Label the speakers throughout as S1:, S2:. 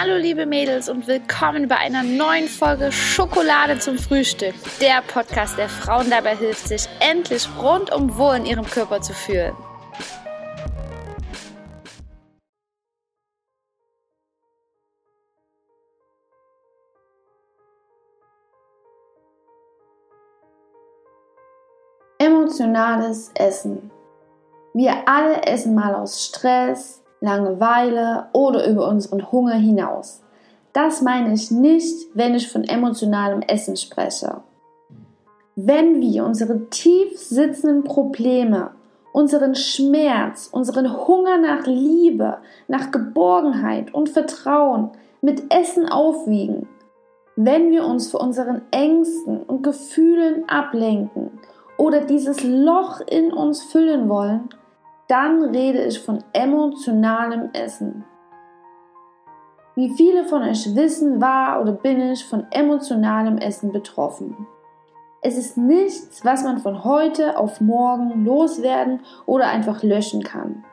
S1: Hallo liebe Mädels und willkommen bei einer neuen Folge Schokolade zum Frühstück. Der Podcast, der Frauen dabei hilft, sich endlich rundum wohl in ihrem Körper zu fühlen.
S2: Emotionales Essen. Wir alle essen mal aus Stress, Langeweile oder über unseren Hunger hinaus. Das meine ich nicht, wenn ich von emotionalem Essen spreche. Wenn wir unsere tief sitzenden Probleme, unseren Schmerz, unseren Hunger nach Liebe, nach Geborgenheit und Vertrauen mit Essen aufwiegen, wenn wir uns vor unseren Ängsten und Gefühlen ablenken oder dieses Loch in uns füllen wollen, dann rede ich von emotionalem Essen. Wie viele von euch wissen, war oder bin ich von emotionalem Essen betroffen. Es ist nichts, was man von heute auf morgen loswerden oder einfach löschen kann.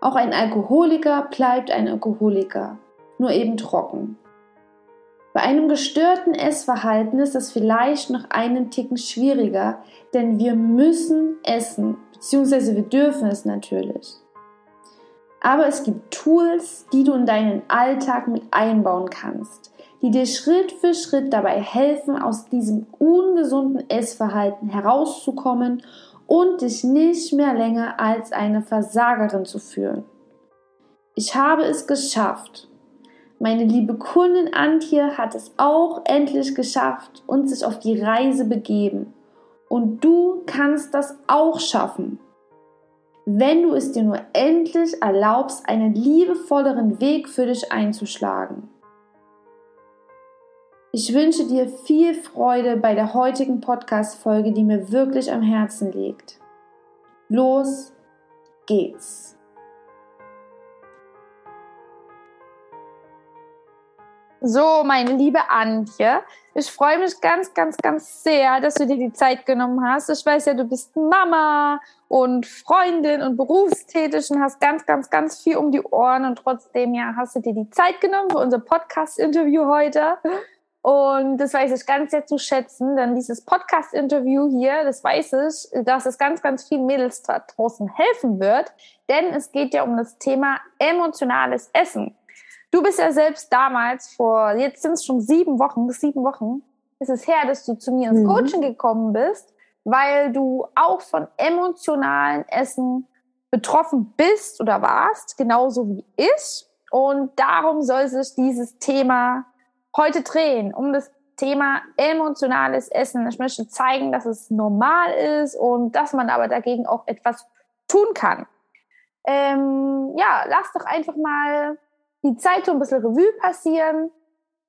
S2: Auch ein Alkoholiker bleibt ein Alkoholiker, nur eben trocken. Bei einem gestörten Essverhalten ist das vielleicht noch einen Ticken schwieriger, denn wir müssen essen, beziehungsweise wir dürfen es natürlich. Aber es gibt Tools, die du in deinen Alltag mit einbauen kannst, die dir Schritt für Schritt dabei helfen, aus diesem ungesunden Essverhalten herauszukommen und dich nicht mehr länger als eine Versagerin zu fühlen. Ich habe es geschafft. Meine liebe Kundin Antje hat es auch endlich geschafft und sich auf die Reise begeben. Und du kannst das auch schaffen. Wenn du es dir nur endlich erlaubst, einen liebevolleren Weg für dich einzuschlagen. Ich wünsche dir viel Freude bei der heutigen Podcast-Folge, die mir wirklich am Herzen liegt. Los geht's!
S1: So, meine liebe Antje, ich freue mich ganz, ganz, ganz sehr, dass du dir die Zeit genommen hast. Ich weiß ja, du bist Mama und Freundin und berufstätig und hast ganz, ganz, ganz viel um die Ohren und trotzdem ja hast du dir die Zeit genommen für unser Podcast-Interview heute. Und das weiß ich ganz sehr zu schätzen, denn dieses Podcast-Interview hier, das weiß ich, dass es ganz, ganz vielen Mädels da draußen helfen wird, denn es geht ja um das Thema emotionales Essen. Du bist ja selbst damals vor, jetzt sind es schon sieben Wochen, sieben Wochen ist es her, dass du zu mir ins mhm. Coaching gekommen bist, weil du auch von emotionalen Essen betroffen bist oder warst, genauso wie ich. Und darum soll sich dieses Thema heute drehen, um das Thema emotionales Essen. Ich möchte zeigen, dass es normal ist und dass man aber dagegen auch etwas tun kann. Ähm, ja, lass doch einfach mal die Zeit so ein bisschen Revue passieren.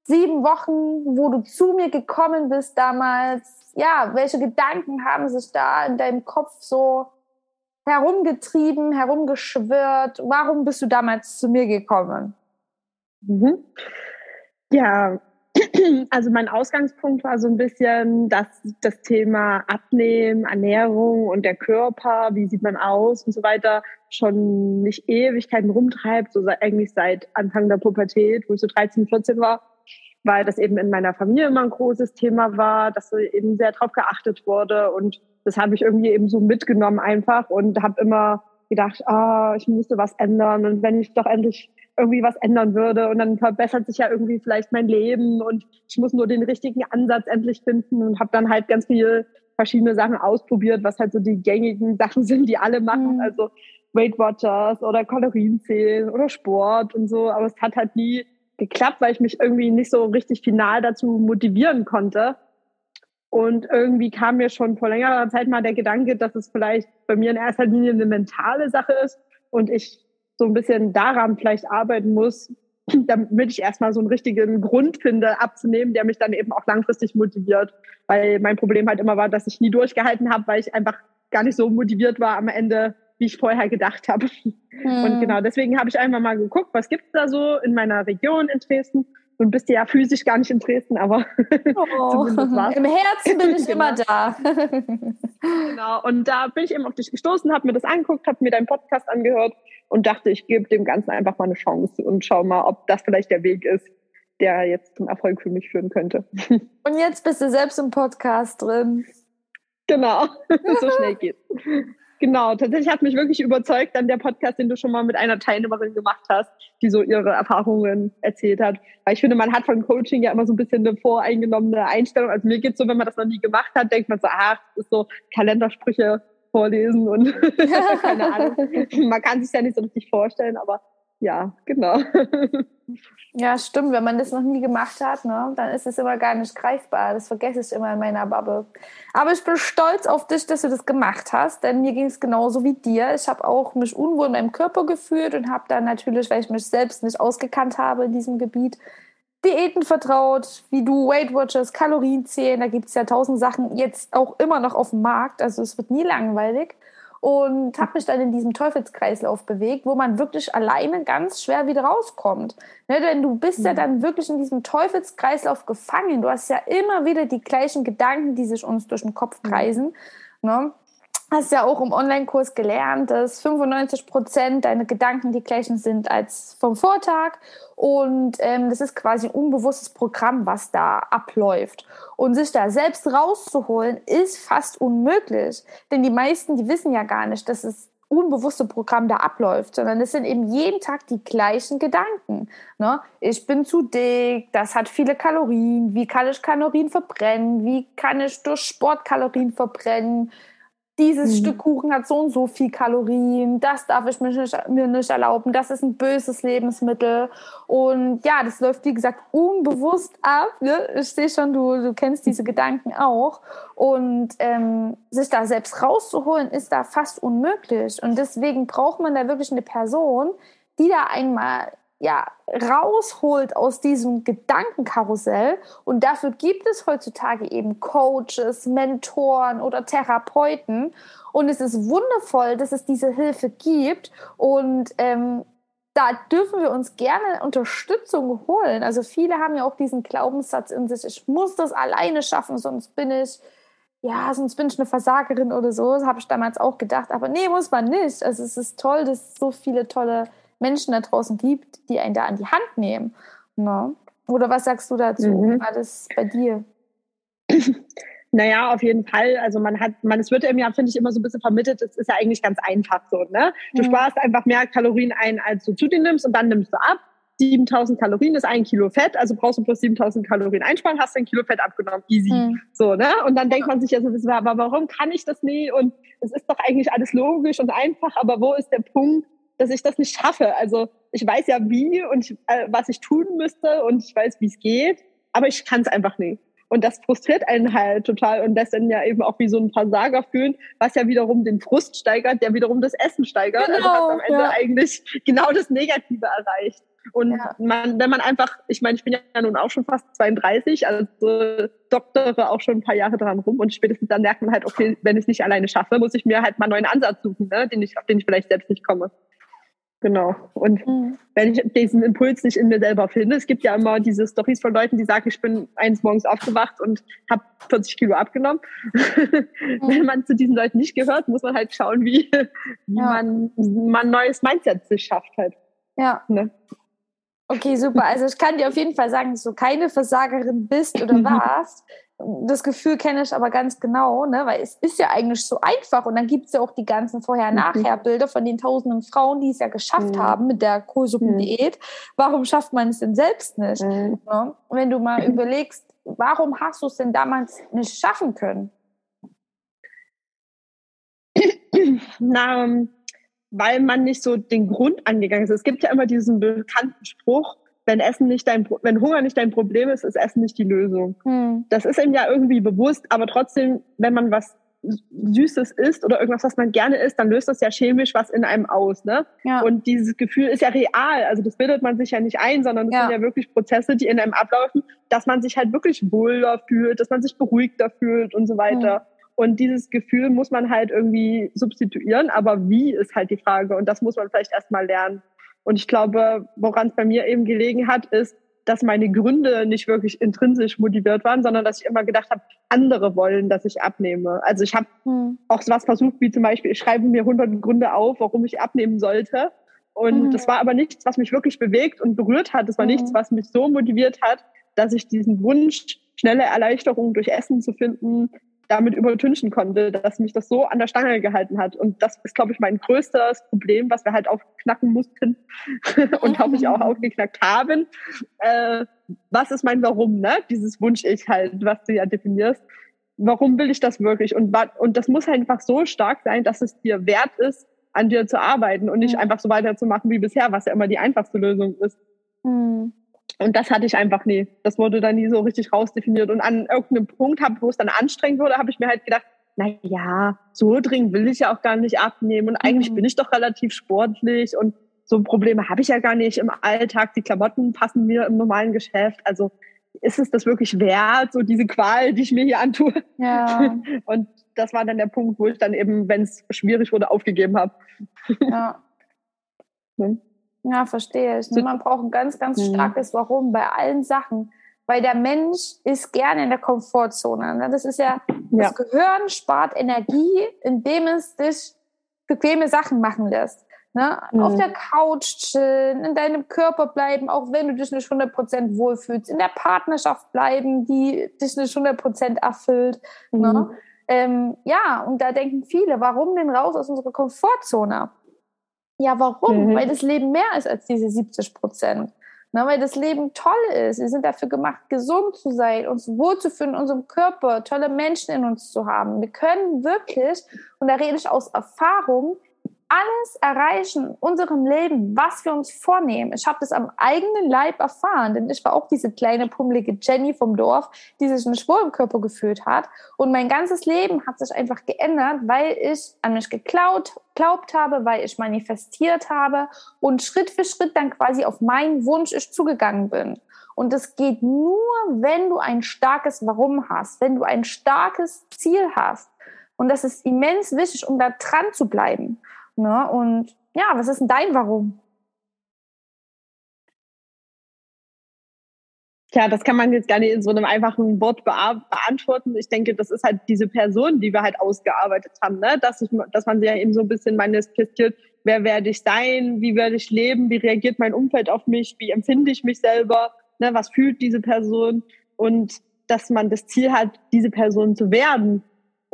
S1: Sieben Wochen, wo du zu mir gekommen bist damals. Ja, welche Gedanken haben sich da in deinem Kopf so herumgetrieben, herumgeschwirrt? Warum bist du damals zu mir gekommen?
S3: Mhm. Ja, also mein Ausgangspunkt war so ein bisschen das, das Thema Abnehmen, Ernährung und der Körper, wie sieht man aus und so weiter, schon nicht Ewigkeiten rumtreibt, so eigentlich seit Anfang der Pubertät, wo ich so 13, 14 war, weil das eben in meiner Familie immer ein großes Thema war, dass so eben sehr drauf geachtet wurde und das habe ich irgendwie eben so mitgenommen einfach und habe immer gedacht, ah, ich müsste was ändern und wenn ich doch endlich irgendwie was ändern würde und dann verbessert sich ja irgendwie vielleicht mein Leben und ich muss nur den richtigen Ansatz endlich finden und habe dann halt ganz viele verschiedene Sachen ausprobiert, was halt so die gängigen Sachen sind, die alle machen, mhm. also Weight Watchers oder Kalorienzählen oder Sport und so, aber es hat halt nie geklappt, weil ich mich irgendwie nicht so richtig final dazu motivieren konnte. Und irgendwie kam mir schon vor längerer Zeit mal der Gedanke, dass es vielleicht bei mir in erster Linie eine mentale Sache ist und ich so ein bisschen daran vielleicht arbeiten muss, damit ich erstmal so einen richtigen Grund finde, abzunehmen, der mich dann eben auch langfristig motiviert. Weil mein Problem halt immer war, dass ich nie durchgehalten habe, weil ich einfach gar nicht so motiviert war am Ende, wie ich vorher gedacht habe. Mhm. Und genau deswegen habe ich einfach mal geguckt, was gibt's da so in meiner Region in Dresden Nun bist du ja physisch gar nicht in Dresden, aber
S1: oh. im Herzen bin ich genau. immer da.
S3: genau, und da bin ich eben auf dich gestoßen, habe mir das angeguckt, habe mir deinen Podcast angehört und dachte, ich gebe dem Ganzen einfach mal eine Chance und schau mal, ob das vielleicht der Weg ist, der jetzt zum Erfolg für mich führen könnte.
S1: Und jetzt bist du selbst im Podcast drin.
S3: Genau, so schnell geht's. Genau, tatsächlich hat mich wirklich überzeugt dann der Podcast, den du schon mal mit einer Teilnehmerin gemacht hast, die so ihre Erfahrungen erzählt hat. Weil ich finde, man hat von Coaching ja immer so ein bisschen eine voreingenommene Einstellung. Also mir geht's so, wenn man das noch nie gemacht hat, denkt man so, ach, das ist so Kalendersprüche vorlesen und keine Ahnung. Man kann sich ja nicht so richtig vorstellen, aber ja, genau.
S1: Ja, stimmt. Wenn man das noch nie gemacht hat, ne, dann ist es immer gar nicht greifbar. Das vergesse ich immer in meiner Bubble. Aber ich bin stolz auf dich, dass du das gemacht hast, denn mir ging es genauso wie dir. Ich habe auch mich unwohl in meinem Körper gefühlt und habe dann natürlich, weil ich mich selbst nicht ausgekannt habe in diesem Gebiet, Diäten vertraut, wie du Weight Watchers, Kalorien zählen. Da gibt es ja tausend Sachen jetzt auch immer noch auf dem Markt. Also es wird nie langweilig und habe mich dann in diesem Teufelskreislauf bewegt, wo man wirklich alleine ganz schwer wieder rauskommt. Ne, denn du bist ja. ja dann wirklich in diesem Teufelskreislauf gefangen. Du hast ja immer wieder die gleichen Gedanken, die sich uns durch den Kopf kreisen. Ne? Hast ja auch im Online-Kurs gelernt, dass 95 Prozent deine Gedanken die gleichen sind als vom Vortag. Und ähm, das ist quasi ein unbewusstes Programm, was da abläuft. Und sich da selbst rauszuholen, ist fast unmöglich. Denn die meisten, die wissen ja gar nicht, dass es unbewusste Programm da abläuft, sondern es sind eben jeden Tag die gleichen Gedanken. Ne? Ich bin zu dick, das hat viele Kalorien, wie kann ich Kalorien verbrennen, wie kann ich durch Sport Kalorien verbrennen, dieses mhm. Stück Kuchen hat so und so viel Kalorien, das darf ich mir nicht, mir nicht erlauben, das ist ein böses Lebensmittel. Und ja, das läuft, wie gesagt, unbewusst ab. Ne? Ich sehe schon, du, du kennst diese Gedanken auch. Und ähm, sich da selbst rauszuholen, ist da fast unmöglich. Und deswegen braucht man da wirklich eine Person, die da einmal ja, rausholt aus diesem Gedankenkarussell. Und dafür gibt es heutzutage eben Coaches, Mentoren oder Therapeuten. Und es ist wundervoll, dass es diese Hilfe gibt. Und ähm, da dürfen wir uns gerne Unterstützung holen. Also viele haben ja auch diesen Glaubenssatz in sich, ich muss das alleine schaffen, sonst bin ich, ja, sonst bin ich eine Versagerin oder so. Das habe ich damals auch gedacht. Aber nee, muss man nicht. Also es ist toll, dass so viele tolle Menschen da draußen gibt, die einen da an die Hand nehmen. Ne? Oder was sagst du dazu? Mhm. War das bei dir?
S3: Naja, auf jeden Fall. Also man hat, man, es wird einem ja, finde ich, immer so ein bisschen vermittelt, es ist ja eigentlich ganz einfach so, ne? Du mhm. sparst einfach mehr Kalorien ein, als du zu dir nimmst und dann nimmst du ab. 7000 Kalorien ist ein Kilo Fett, also brauchst du plus 7000 Kalorien einsparen, hast du ein Kilo Fett abgenommen, easy. Mhm. So, ne? Und dann denkt man sich ja so, aber warum kann ich das nie? Und es ist doch eigentlich alles logisch und einfach, aber wo ist der Punkt, dass ich das nicht schaffe. Also ich weiß ja wie und ich, äh, was ich tun müsste und ich weiß, wie es geht, aber ich kann es einfach nicht. Und das frustriert einen halt total und lässt dann ja eben auch wie so ein Versager fühlen, was ja wiederum den Frust steigert, der wiederum das Essen steigert. Genau, also hat am Ende ja. eigentlich genau das Negative erreicht. Und ja. man, wenn man einfach, ich meine, ich bin ja nun auch schon fast 32, also doktere auch schon ein paar Jahre dran rum und spätestens dann merkt man halt, okay, wenn ich es nicht alleine schaffe, muss ich mir halt mal einen neuen Ansatz suchen, ne, den ich, auf den ich vielleicht selbst nicht komme. Genau. Und mhm. wenn ich diesen Impuls nicht in mir selber finde, es gibt ja immer diese Stories von Leuten, die sagen, ich bin eines Morgens aufgewacht und habe 40 Kilo abgenommen. Mhm. Wenn man zu diesen Leuten nicht gehört, muss man halt schauen, wie, ja. man, man neues Mindset sich schafft halt.
S1: Ja. Ne? Okay, super. Also ich kann dir auf jeden Fall sagen, dass du keine Versagerin bist oder warst das Gefühl kenne ich aber ganz genau, ne? weil es ist ja eigentlich so einfach und dann gibt es ja auch die ganzen Vorher-Nachher-Bilder von den tausenden Frauen, die es ja geschafft mhm. haben mit der Kohlsuppendiät. Mhm. Warum schafft man es denn selbst nicht? Mhm. Ne? Wenn du mal überlegst, warum hast du es denn damals nicht schaffen können?
S3: Na, weil man nicht so den Grund angegangen ist. Es gibt ja immer diesen bekannten Spruch, wenn Essen nicht dein, wenn Hunger nicht dein Problem ist, ist Essen nicht die Lösung. Hm. Das ist ihm ja irgendwie bewusst, aber trotzdem, wenn man was Süßes isst oder irgendwas, was man gerne isst, dann löst das ja chemisch was in einem aus, ne? Ja. Und dieses Gefühl ist ja real. Also das bildet man sich ja nicht ein, sondern es ja. sind ja wirklich Prozesse, die in einem ablaufen, dass man sich halt wirklich wohler fühlt, dass man sich beruhigter fühlt und so weiter. Hm. Und dieses Gefühl muss man halt irgendwie substituieren, aber wie ist halt die Frage. Und das muss man vielleicht erstmal lernen. Und ich glaube, woran es bei mir eben gelegen hat, ist, dass meine Gründe nicht wirklich intrinsisch motiviert waren, sondern dass ich immer gedacht habe, andere wollen, dass ich abnehme. Also ich habe hm. auch was versucht, wie zum Beispiel, ich schreibe mir 100 Gründe auf, warum ich abnehmen sollte. Und mhm. das war aber nichts, was mich wirklich bewegt und berührt hat. Das war mhm. nichts, was mich so motiviert hat, dass ich diesen Wunsch, schnelle Erleichterung durch Essen zu finden, damit übertünchen konnte, dass mich das so an der Stange gehalten hat. Und das ist, glaube ich, mein größtes Problem, was wir halt aufknacken mussten und hoffentlich auch aufgeknackt haben. Äh, was ist mein Warum, ne? Dieses Wunsch-Ich halt, was du ja definierst. Warum will ich das wirklich? Und, und das muss halt einfach so stark sein, dass es dir wert ist, an dir zu arbeiten und nicht mhm. einfach so weiterzumachen wie bisher, was ja immer die einfachste Lösung ist. Mhm. Und das hatte ich einfach nie. Das wurde dann nie so richtig rausdefiniert. Und an irgendeinem Punkt, wo es dann anstrengend wurde, habe ich mir halt gedacht, na ja, so dringend will ich ja auch gar nicht abnehmen. Und eigentlich mhm. bin ich doch relativ sportlich und so Probleme habe ich ja gar nicht im Alltag. Die Klamotten passen mir im normalen Geschäft. Also ist es das wirklich wert, so diese Qual, die ich mir hier antue? Ja. Und das war dann der Punkt, wo ich dann eben, wenn es schwierig wurde, aufgegeben habe.
S1: Ja. Hm? Ja, verstehe ich. Man braucht ein ganz, ganz mhm. starkes Warum bei allen Sachen. Weil der Mensch ist gerne in der Komfortzone. Ne? Das ist ja, ja. das Gehirn spart Energie, indem es dich bequeme Sachen machen lässt. Ne? Mhm. Auf der Couch chillen, in deinem Körper bleiben, auch wenn du dich nicht 100% wohlfühlst, in der Partnerschaft bleiben, die dich nicht 100% erfüllt. Ne? Mhm. Ne? Ähm, ja, und da denken viele, warum denn raus aus unserer Komfortzone? Ja, warum? Mhm. Weil das Leben mehr ist als diese 70 Prozent. Na, weil das Leben toll ist. Wir sind dafür gemacht, gesund zu sein, uns wohlzufühlen in unserem Körper, tolle Menschen in uns zu haben. Wir können wirklich, und da rede ich aus Erfahrung, alles erreichen unserem Leben, was wir uns vornehmen. Ich habe das am eigenen Leib erfahren, denn ich war auch diese kleine pummelige Jenny vom Dorf, die sich einen Schwur im Körper gefühlt hat. Und mein ganzes Leben hat sich einfach geändert, weil ich an mich geklaut, glaubt habe, weil ich manifestiert habe und Schritt für Schritt dann quasi auf meinen Wunsch ich zugegangen bin. Und das geht nur, wenn du ein starkes Warum hast, wenn du ein starkes Ziel hast. Und das ist immens wichtig, um da dran zu bleiben. Ne? Und ja, was ist denn dein Warum?
S3: Tja, das kann man jetzt gar nicht in so einem einfachen Wort beantworten. Ich denke, das ist halt diese Person, die wir halt ausgearbeitet haben, ne? dass, ich, dass man sie ja eben so ein bisschen manifestiert, wer werde ich sein, wie werde ich leben, wie reagiert mein Umfeld auf mich, wie empfinde ich mich selber, ne? was fühlt diese Person und dass man das Ziel hat, diese Person zu werden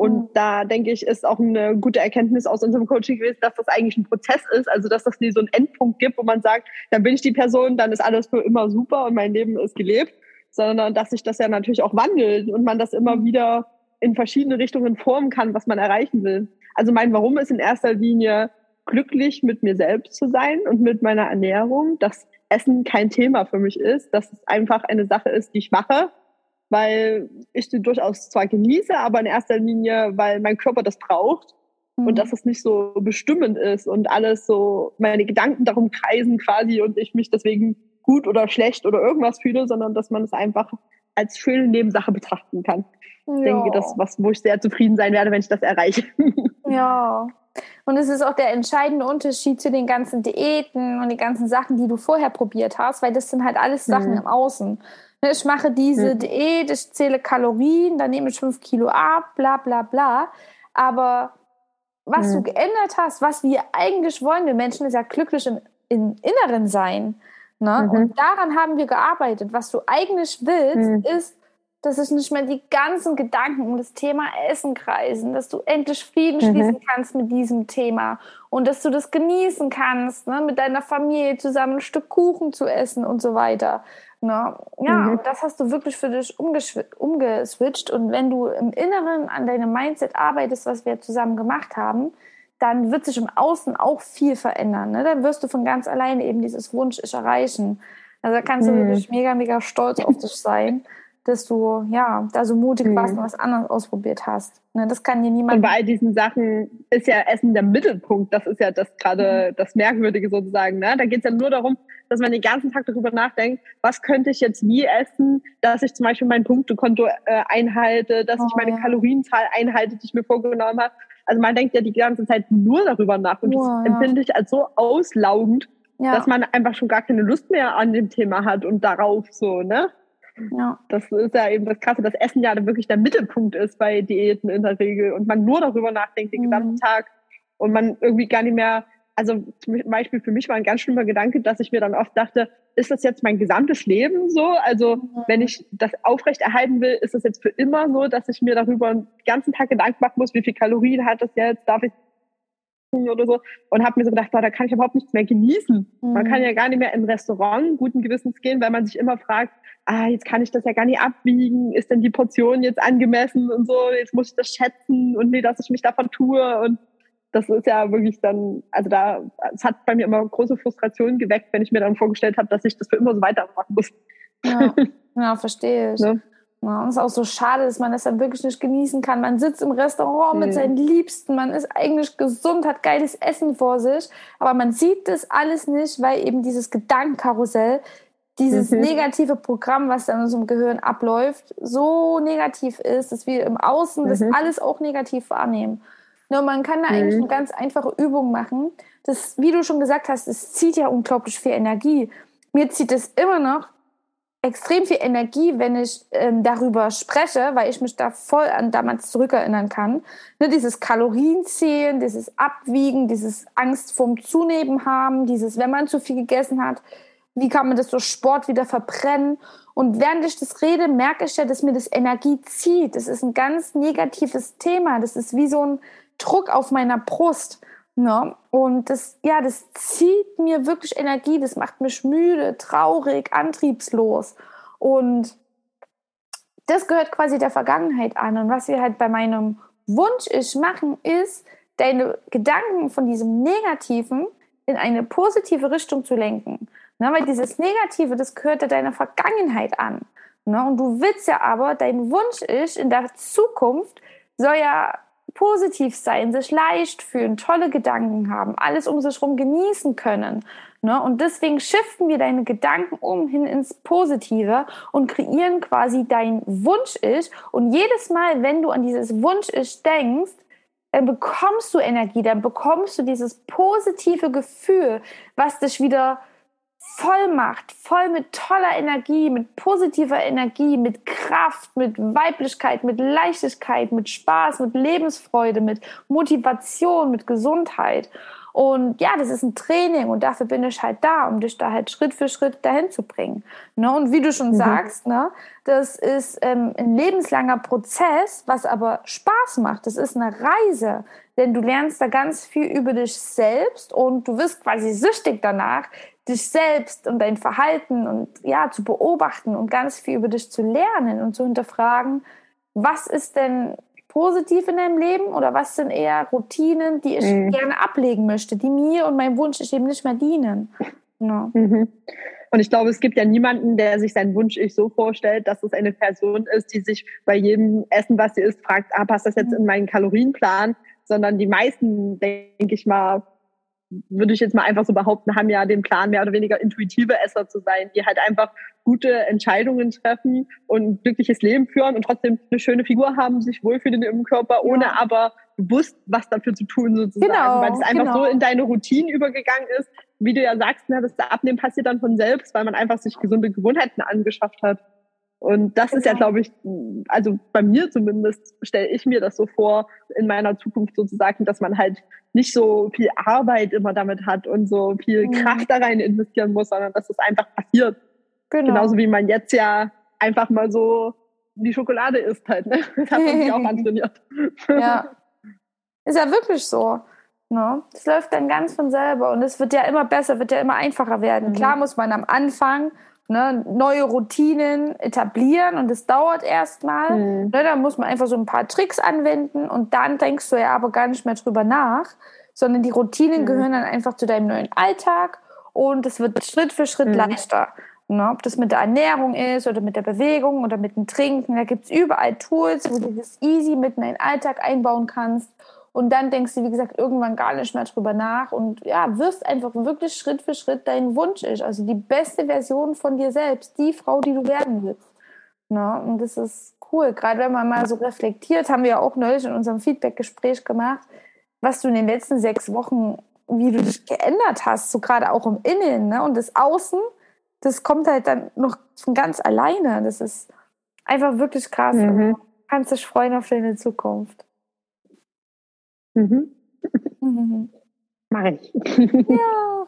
S3: und da denke ich, ist auch eine gute Erkenntnis aus unserem Coaching gewesen, dass das eigentlich ein Prozess ist, also dass das nie so einen Endpunkt gibt, wo man sagt, dann bin ich die Person, dann ist alles für immer super und mein Leben ist gelebt, sondern dass sich das ja natürlich auch wandelt und man das immer mhm. wieder in verschiedene Richtungen formen kann, was man erreichen will. Also mein Warum ist in erster Linie glücklich mit mir selbst zu sein und mit meiner Ernährung, dass Essen kein Thema für mich ist, dass es einfach eine Sache ist, die ich mache weil ich die durchaus zwar genieße, aber in erster Linie, weil mein Körper das braucht mhm. und dass es nicht so bestimmend ist und alles so, meine Gedanken darum kreisen quasi und ich mich deswegen gut oder schlecht oder irgendwas fühle, sondern dass man es einfach als schöne Nebensache betrachten kann. Ja. Ich denke, das ist was, wo ich sehr zufrieden sein werde, wenn ich das erreiche.
S1: Ja. Und es ist auch der entscheidende Unterschied zu den ganzen Diäten und den ganzen Sachen, die du vorher probiert hast, weil das sind halt alles Sachen mhm. im Außen. Ich mache diese mhm. Diät, ich zähle Kalorien, dann nehme ich fünf Kilo ab, bla bla bla. Aber was mhm. du geändert hast, was wir eigentlich wollen, wir Menschen, ist ja glücklich im, im Inneren sein. Ne? Mhm. Und daran haben wir gearbeitet. Was du eigentlich willst, mhm. ist, dass sich nicht mehr die ganzen Gedanken um das Thema Essen kreisen, dass du endlich Frieden mhm. schließen kannst mit diesem Thema und dass du das genießen kannst, ne? mit deiner Familie zusammen ein Stück Kuchen zu essen und so weiter. Ne? Ja, mhm. und das hast du wirklich für dich umgeswitcht. Und wenn du im Inneren an deinem Mindset arbeitest, was wir zusammen gemacht haben, dann wird sich im Außen auch viel verändern. Ne? Dann wirst du von ganz alleine eben dieses Wunsch ich erreichen. Also da kannst du mhm. wirklich mega, mega stolz auf dich sein dass du ja da so mutig mhm. warst und was anderes ausprobiert hast. Ne, das kann dir niemand.
S3: Und bei all diesen Sachen ist ja Essen der Mittelpunkt. Das ist ja das gerade mhm. das Merkwürdige sozusagen. Ne? Da geht es ja nur darum, dass man den ganzen Tag darüber nachdenkt, was könnte ich jetzt wie essen, dass ich zum Beispiel mein Punktekonto äh, einhalte, dass oh, ich meine ja. Kalorienzahl einhalte, die ich mir vorgenommen habe. Also man denkt ja die ganze Zeit nur darüber nach und oh, das empfinde ich als so auslaugend ja. dass man einfach schon gar keine Lust mehr an dem Thema hat und darauf so, ne? Ja. Das ist ja eben das Krasse, dass Essen ja wirklich der Mittelpunkt ist bei Diäten in der Regel und man nur darüber nachdenkt den mhm. gesamten Tag und man irgendwie gar nicht mehr, also zum Beispiel für mich war ein ganz schlimmer Gedanke, dass ich mir dann oft dachte, ist das jetzt mein gesamtes Leben so? Also mhm. wenn ich das aufrechterhalten will, ist das jetzt für immer so, dass ich mir darüber den ganzen Tag Gedanken machen muss, wie viel Kalorien hat das jetzt, darf ich oder so und habe mir so gedacht, boah, da kann ich überhaupt nichts mehr genießen. Mhm. Man kann ja gar nicht mehr in ein Restaurant guten Gewissens gehen, weil man sich immer fragt, ah, jetzt kann ich das ja gar nicht abwiegen, ist denn die Portion jetzt angemessen und so, jetzt muss ich das schätzen und nee, dass ich mich davon tue und das ist ja wirklich dann, also da, es hat bei mir immer große Frustration geweckt, wenn ich mir dann vorgestellt habe, dass ich das für immer so weitermachen muss.
S1: Ja, ja verstehe ich. Ne? Ja, und es ist auch so schade, dass man das dann wirklich nicht genießen kann. Man sitzt im Restaurant mit mhm. seinen Liebsten, man ist eigentlich gesund, hat geiles Essen vor sich, aber man sieht das alles nicht, weil eben dieses Gedankenkarussell, dieses mhm. negative Programm, was dann in unserem Gehirn abläuft, so negativ ist, dass wir im Außen mhm. das alles auch negativ wahrnehmen. Nur man kann da eigentlich mhm. eine ganz einfache Übung machen. Das, wie du schon gesagt hast, es zieht ja unglaublich viel Energie. Mir zieht es immer noch extrem viel Energie, wenn ich ähm, darüber spreche, weil ich mich da voll an damals zurückerinnern kann. Ne, dieses Kalorienzählen, dieses Abwiegen, dieses Angst vorm Zunehmen haben, dieses, wenn man zu viel gegessen hat, wie kann man das durch Sport wieder verbrennen? Und während ich das rede, merke ich ja, dass mir das Energie zieht. Das ist ein ganz negatives Thema. Das ist wie so ein Druck auf meiner Brust. Ne? Und das, ja, das zieht mir wirklich Energie, das macht mich müde, traurig, antriebslos. Und das gehört quasi der Vergangenheit an. Und was wir halt bei meinem Wunsch-Ich machen, ist, deine Gedanken von diesem Negativen in eine positive Richtung zu lenken. Ne? Weil dieses Negative, das gehört ja deiner Vergangenheit an. Ne? Und du willst ja aber, dein Wunsch-Ich in der Zukunft soll ja positiv sein, sich leicht fühlen, tolle Gedanken haben, alles um sich herum genießen können. Ne? Und deswegen shiften wir deine Gedanken um hin ins Positive und kreieren quasi dein Wunsch-Ich. Und jedes Mal, wenn du an dieses Wunsch-Ich denkst, dann bekommst du Energie, dann bekommst du dieses positive Gefühl, was dich wieder voll macht, voll mit toller Energie, mit positiver Energie, mit Kraft, mit Weiblichkeit, mit Leichtigkeit, mit Spaß, mit Lebensfreude, mit Motivation, mit Gesundheit. Und ja, das ist ein Training und dafür bin ich halt da, um dich da halt Schritt für Schritt dahin zu bringen. Ne? Und wie du schon mhm. sagst, ne, das ist ähm, ein lebenslanger Prozess, was aber Spaß macht. Das ist eine Reise, denn du lernst da ganz viel über dich selbst und du wirst quasi süchtig danach, dich selbst und dein Verhalten und ja, zu beobachten und ganz viel über dich zu lernen und zu hinterfragen, was ist denn positiv in deinem Leben oder was sind eher Routinen, die ich mhm. gerne ablegen möchte, die mir und meinem Wunsch ich eben nicht mehr dienen. Ja.
S3: Mhm. Und ich glaube, es gibt ja niemanden, der sich seinen Wunsch ich so vorstellt, dass es eine Person ist, die sich bei jedem Essen, was sie isst, fragt, ah, passt das jetzt mhm. in meinen Kalorienplan? Sondern die meisten, denke ich mal, würde ich jetzt mal einfach so behaupten, haben ja den Plan, mehr oder weniger intuitive Esser zu sein, die halt einfach gute Entscheidungen treffen und ein glückliches Leben führen und trotzdem eine schöne Figur haben, sich wohlfühlen im Körper, ohne ja. aber bewusst was dafür zu tun sozusagen, genau, weil es einfach genau. so in deine Routine übergegangen ist. Wie du ja sagst, ne, das Abnehmen passiert dann von selbst, weil man einfach sich gesunde Gewohnheiten angeschafft hat. Und das ist ja, genau. glaube ich, also bei mir zumindest stelle ich mir das so vor, in meiner Zukunft sozusagen, dass man halt nicht so viel Arbeit immer damit hat und so viel mhm. Kraft da rein investieren muss, sondern dass es einfach passiert. Genau. Genauso wie man jetzt ja einfach mal so die Schokolade isst halt, ne? Das hat man sich auch antrainiert.
S1: Ja. Ist ja wirklich so. Ne? Das läuft dann ganz von selber und es wird ja immer besser, wird ja immer einfacher werden. Mhm. Klar muss man am Anfang ne, neue Routinen etablieren und es dauert erstmal. Mhm. Ne, da muss man einfach so ein paar Tricks anwenden und dann denkst du ja aber gar nicht mehr drüber nach, sondern die Routinen mhm. gehören dann einfach zu deinem neuen Alltag und es wird Schritt für Schritt mhm. leichter. Ne, ob das mit der Ernährung ist oder mit der Bewegung oder mit dem Trinken, da gibt es überall Tools, wo du das easy mit in deinen Alltag einbauen kannst. Und dann denkst du, wie gesagt, irgendwann gar nicht mehr drüber nach und ja, wirst einfach wirklich Schritt für Schritt dein Wunsch ist. Also die beste Version von dir selbst, die Frau, die du werden willst. Ne? Und das ist cool. Gerade wenn man mal so reflektiert, haben wir ja auch neulich in unserem Feedback-Gespräch gemacht, was du in den letzten sechs Wochen wie du dich geändert hast, so gerade auch im Innen, ne? Und das Außen, das kommt halt dann noch von ganz alleine. Das ist einfach wirklich krass. Mhm. Du kannst dich freuen auf deine Zukunft.
S3: Mhm. mhm. Mach ich.
S1: ja.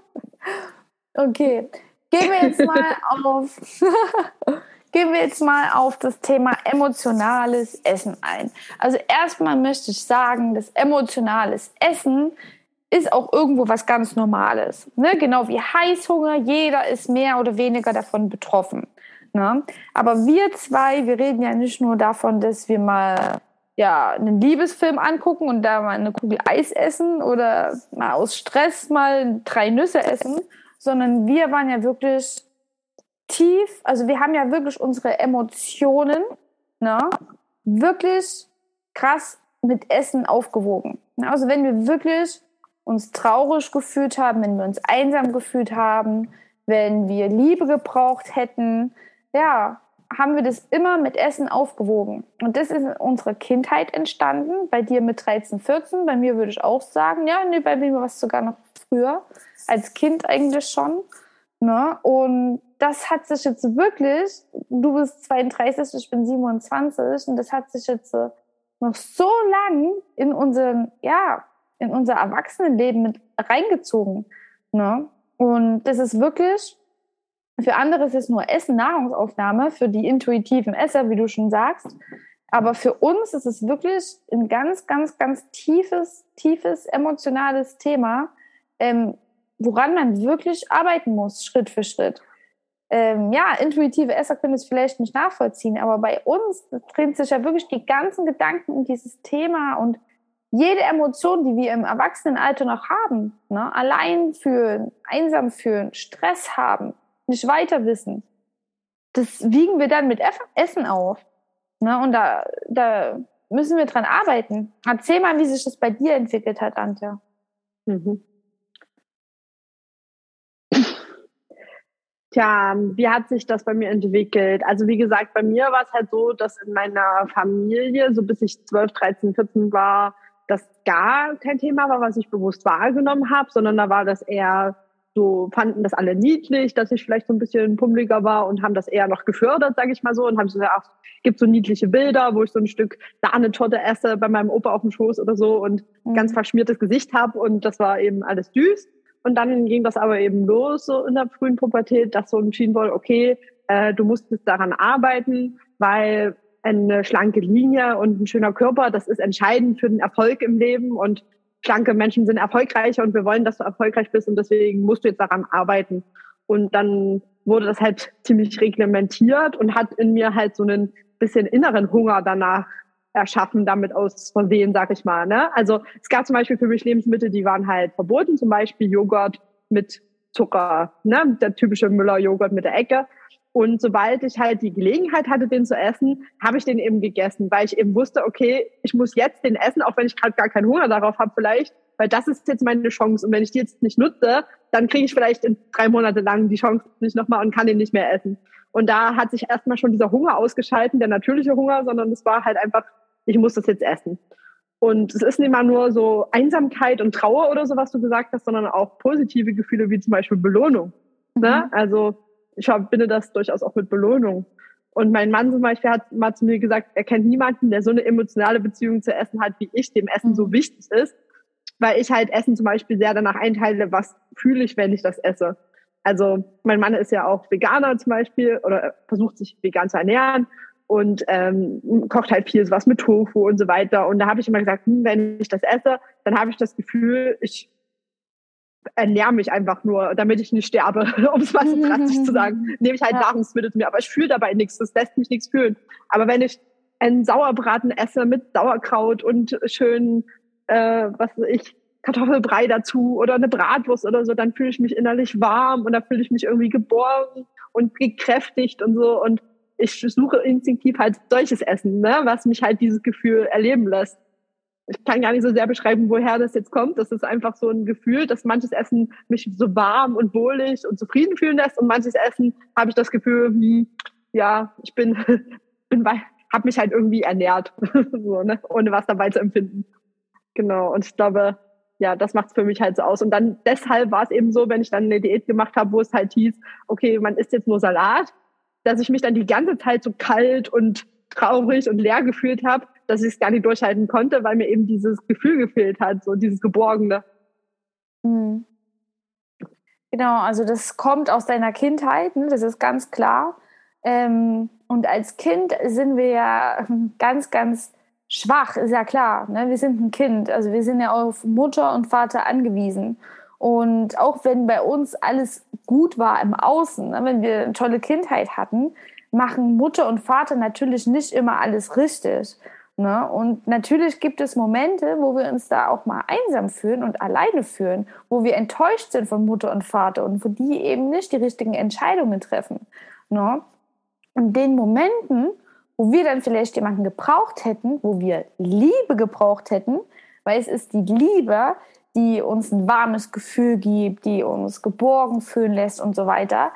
S1: Okay. Gehen wir jetzt mal auf, gehen wir jetzt mal auf das Thema emotionales Essen ein. Also erstmal möchte ich sagen, dass emotionales Essen ist auch irgendwo was ganz Normales. Ne? Genau wie Heißhunger, jeder ist mehr oder weniger davon betroffen. Ne? Aber wir zwei, wir reden ja nicht nur davon, dass wir mal ja, einen Liebesfilm angucken und da mal eine Kugel Eis essen oder mal aus Stress mal drei Nüsse essen, sondern wir waren ja wirklich tief, also wir haben ja wirklich unsere Emotionen, ne, wirklich krass mit Essen aufgewogen. Also wenn wir wirklich uns traurig gefühlt haben, wenn wir uns einsam gefühlt haben, wenn wir Liebe gebraucht hätten, ja, haben wir das immer mit Essen aufgewogen. Und das ist in unserer Kindheit entstanden, bei dir mit 13, 14, bei mir würde ich auch sagen, ja, nee, bei mir war es sogar noch früher, als Kind eigentlich schon. Ne? Und das hat sich jetzt wirklich, du bist 32, ich bin 27, und das hat sich jetzt noch so lang in unseren, ja, in unser Erwachsenenleben mit reingezogen. Ne? Und das ist wirklich, für andere ist es nur Essen, Nahrungsaufnahme, für die intuitiven Esser, wie du schon sagst. Aber für uns ist es wirklich ein ganz, ganz, ganz tiefes, tiefes emotionales Thema, ähm, woran man wirklich arbeiten muss, Schritt für Schritt. Ähm, ja, intuitive Esser können es vielleicht nicht nachvollziehen, aber bei uns drehen sich ja wirklich die ganzen Gedanken um dieses Thema und jede Emotion, die wir im Erwachsenenalter noch haben, ne, allein fühlen, einsam fühlen, Stress haben, nicht weiter wissen, das wiegen wir dann mit Essen auf. Ne, und da, da müssen wir dran arbeiten. Erzähl mal, wie sich das bei dir entwickelt hat, Antje. Mhm.
S3: Tja, wie hat sich das bei mir entwickelt? Also wie gesagt, bei mir war es halt so, dass in meiner Familie, so bis ich 12, 13, 14 war, das gar kein Thema war, was ich bewusst wahrgenommen habe, sondern da war das eher so, fanden das alle niedlich, dass ich vielleicht so ein bisschen pummeliger war und haben das eher noch gefördert, sage ich mal so, und haben so gesagt, ach, gibt so niedliche Bilder, wo ich so ein Stück Sahnetorte esse bei meinem Opa auf dem Schoß oder so und mhm. ganz verschmiertes Gesicht habe und das war eben alles süß. Und dann ging das aber eben los, so in der frühen Pubertät, dass so entschieden wurde, okay, äh, du musst jetzt daran arbeiten, weil eine schlanke Linie und ein schöner Körper, das ist entscheidend für den Erfolg im Leben und schlanke Menschen sind erfolgreicher und wir wollen, dass du erfolgreich bist und deswegen musst du jetzt daran arbeiten. Und dann wurde das halt ziemlich reglementiert und hat in mir halt so einen bisschen inneren Hunger danach erschaffen, damit aus Versehen, sag ich mal. Ne? Also es gab zum Beispiel für mich Lebensmittel, die waren halt verboten, zum Beispiel Joghurt mit Zucker, ne? der typische Müller-Joghurt mit der Ecke. Und sobald ich halt die Gelegenheit hatte, den zu essen, habe ich den eben gegessen, weil ich eben wusste, okay, ich muss jetzt den essen, auch wenn ich gerade gar keinen Hunger darauf habe vielleicht, weil das ist jetzt meine Chance. Und wenn ich die jetzt nicht nutze, dann kriege ich vielleicht in drei Monate lang die Chance nicht nochmal und kann den nicht mehr essen. Und da hat sich erstmal schon dieser Hunger ausgeschalten, der natürliche Hunger, sondern es war halt einfach, ich muss das jetzt essen. Und es ist nicht mal nur so Einsamkeit und Trauer oder so, was du gesagt hast, sondern auch positive Gefühle wie zum Beispiel Belohnung. Ne? Mhm. Ne? Also ich verbinde das durchaus auch mit Belohnung. Und mein Mann zum Beispiel hat mal zu mir gesagt, er kennt niemanden, der so eine emotionale Beziehung zu Essen hat, wie ich, dem Essen so wichtig ist, weil ich halt Essen zum Beispiel sehr danach einteile, was fühle ich, wenn ich das esse. Also mein Mann ist ja auch Veganer zum Beispiel oder versucht sich vegan zu ernähren und ähm, kocht halt viel sowas mit Tofu und so weiter. Und da habe ich immer gesagt, hm, wenn ich das esse, dann habe ich das Gefühl, ich ernähre mich einfach nur, damit ich nicht sterbe, um es mal so drastisch zu sagen. Nehme ich halt ja. Nahrungsmittel zu mir, aber ich fühle dabei nichts, das lässt mich nichts fühlen. Aber wenn ich einen Sauerbraten esse mit Sauerkraut und schön, äh, was weiß ich, Kartoffelbrei dazu oder eine Bratwurst oder so, dann fühle ich mich innerlich warm und dann fühle ich mich irgendwie geborgen und gekräftigt und so und ich suche instinktiv halt solches Essen, ne, was mich halt dieses Gefühl erleben lässt ich kann gar nicht so sehr beschreiben, woher das jetzt kommt. Das ist einfach so ein Gefühl, dass manches Essen mich so warm und wohlig und zufrieden fühlen lässt und manches Essen habe ich das Gefühl, hm, ja, ich bin, bin habe mich halt irgendwie ernährt, so, ne? ohne was dabei zu empfinden. Genau. Und ich glaube, ja, das macht es für mich halt so aus. Und dann deshalb war es eben so, wenn ich dann eine Diät gemacht habe, wo es halt hieß, okay, man isst jetzt nur Salat, dass ich mich dann die ganze Zeit so kalt und traurig und leer gefühlt habe, dass ich es gar nicht durchhalten konnte, weil mir eben dieses Gefühl gefehlt hat, so dieses Geborgene.
S1: Mhm. Genau, also das kommt aus deiner Kindheit, ne? das ist ganz klar. Ähm, und als Kind sind wir ja ganz, ganz schwach, ist ja klar. Ne? Wir sind ein Kind, also wir sind ja auf Mutter und Vater angewiesen. Und auch wenn bei uns alles gut war im Außen, ne? wenn wir eine tolle Kindheit hatten, machen Mutter und Vater natürlich nicht immer alles richtig. Ne? Und natürlich gibt es Momente, wo wir uns da auch mal einsam fühlen und alleine fühlen, wo wir enttäuscht sind von Mutter und Vater und wo die eben nicht die richtigen Entscheidungen treffen. Ne? Und den Momenten, wo wir dann vielleicht jemanden gebraucht hätten, wo wir Liebe gebraucht hätten, weil es ist die Liebe, die uns ein warmes Gefühl gibt, die uns geborgen fühlen lässt und so weiter,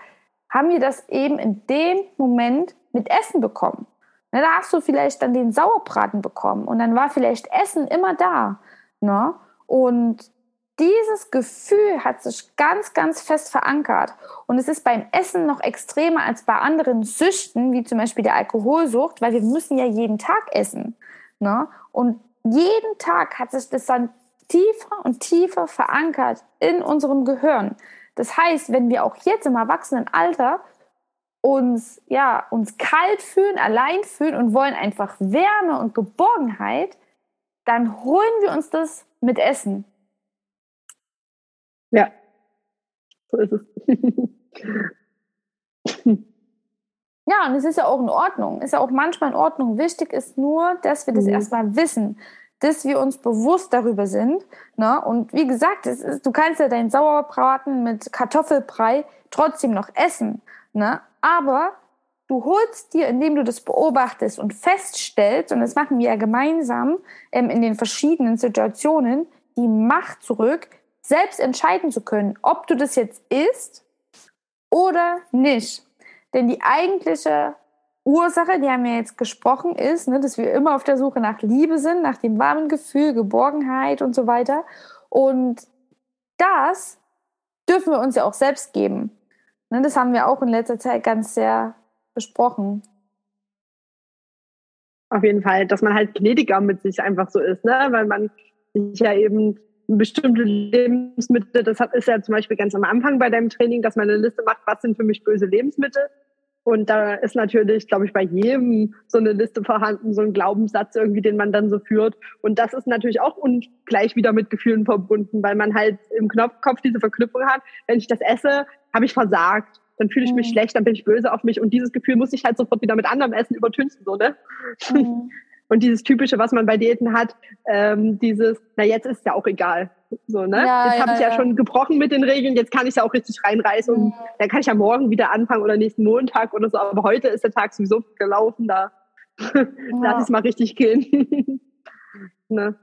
S1: haben wir das eben in dem Moment mit Essen bekommen. Ne, da hast du vielleicht dann den Sauerbraten bekommen und dann war vielleicht Essen immer da. Ne? Und dieses Gefühl hat sich ganz, ganz fest verankert. Und es ist beim Essen noch extremer als bei anderen Süchten, wie zum Beispiel der Alkoholsucht, weil wir müssen ja jeden Tag essen. Ne? Und jeden Tag hat sich das dann tiefer und tiefer verankert in unserem Gehirn. Das heißt, wenn wir auch jetzt im Erwachsenenalter uns, ja, uns kalt fühlen, allein fühlen und wollen einfach Wärme und Geborgenheit, dann holen wir uns das mit Essen.
S3: Ja, so ist es.
S1: ja, und es ist ja auch in Ordnung. Ist ja auch manchmal in Ordnung. Wichtig ist nur, dass wir das mhm. erstmal wissen, dass wir uns bewusst darüber sind. Ne? Und wie gesagt, ist, du kannst ja deinen Sauerbraten mit Kartoffelbrei trotzdem noch essen. Ne? Aber du holst dir, indem du das beobachtest und feststellst, und das machen wir ja gemeinsam ähm, in den verschiedenen Situationen, die Macht zurück, selbst entscheiden zu können, ob du das jetzt isst oder nicht. Denn die eigentliche Ursache, die haben wir jetzt gesprochen, ist, ne, dass wir immer auf der Suche nach Liebe sind, nach dem warmen Gefühl, Geborgenheit und so weiter. Und das dürfen wir uns ja auch selbst geben. Ne, das haben wir auch in letzter Zeit ganz sehr besprochen.
S3: Auf jeden Fall, dass man halt gnädiger mit sich einfach so ist, ne? weil man sich ja eben bestimmte Lebensmittel, das ist ja zum Beispiel ganz am Anfang bei deinem Training, dass man eine Liste macht, was sind für mich böse Lebensmittel. Und da ist natürlich, glaube ich, bei jedem so eine Liste vorhanden, so ein Glaubenssatz irgendwie, den man dann so führt. Und das ist natürlich auch ungleich wieder mit Gefühlen verbunden, weil man halt im Kopf diese Verknüpfung hat. Wenn ich das esse, habe ich versagt. Dann fühle ich mich mhm. schlecht, dann bin ich böse auf mich. Und dieses Gefühl muss ich halt sofort wieder mit anderem Essen übertünchen, so, ne? Mhm. Und dieses typische, was man bei Diäten hat, ähm, dieses, na jetzt ist ja auch egal. So, ne? Ja, jetzt habe ich ja, schon gebrochen mit den Regeln, jetzt kann ich ja auch richtig reinreißen und dann kann ich ja morgen wieder anfangen oder nächsten Montag oder so. Aber heute ist der Tag sowieso gelaufen, da lass ich mal richtig gehen.
S1: ne?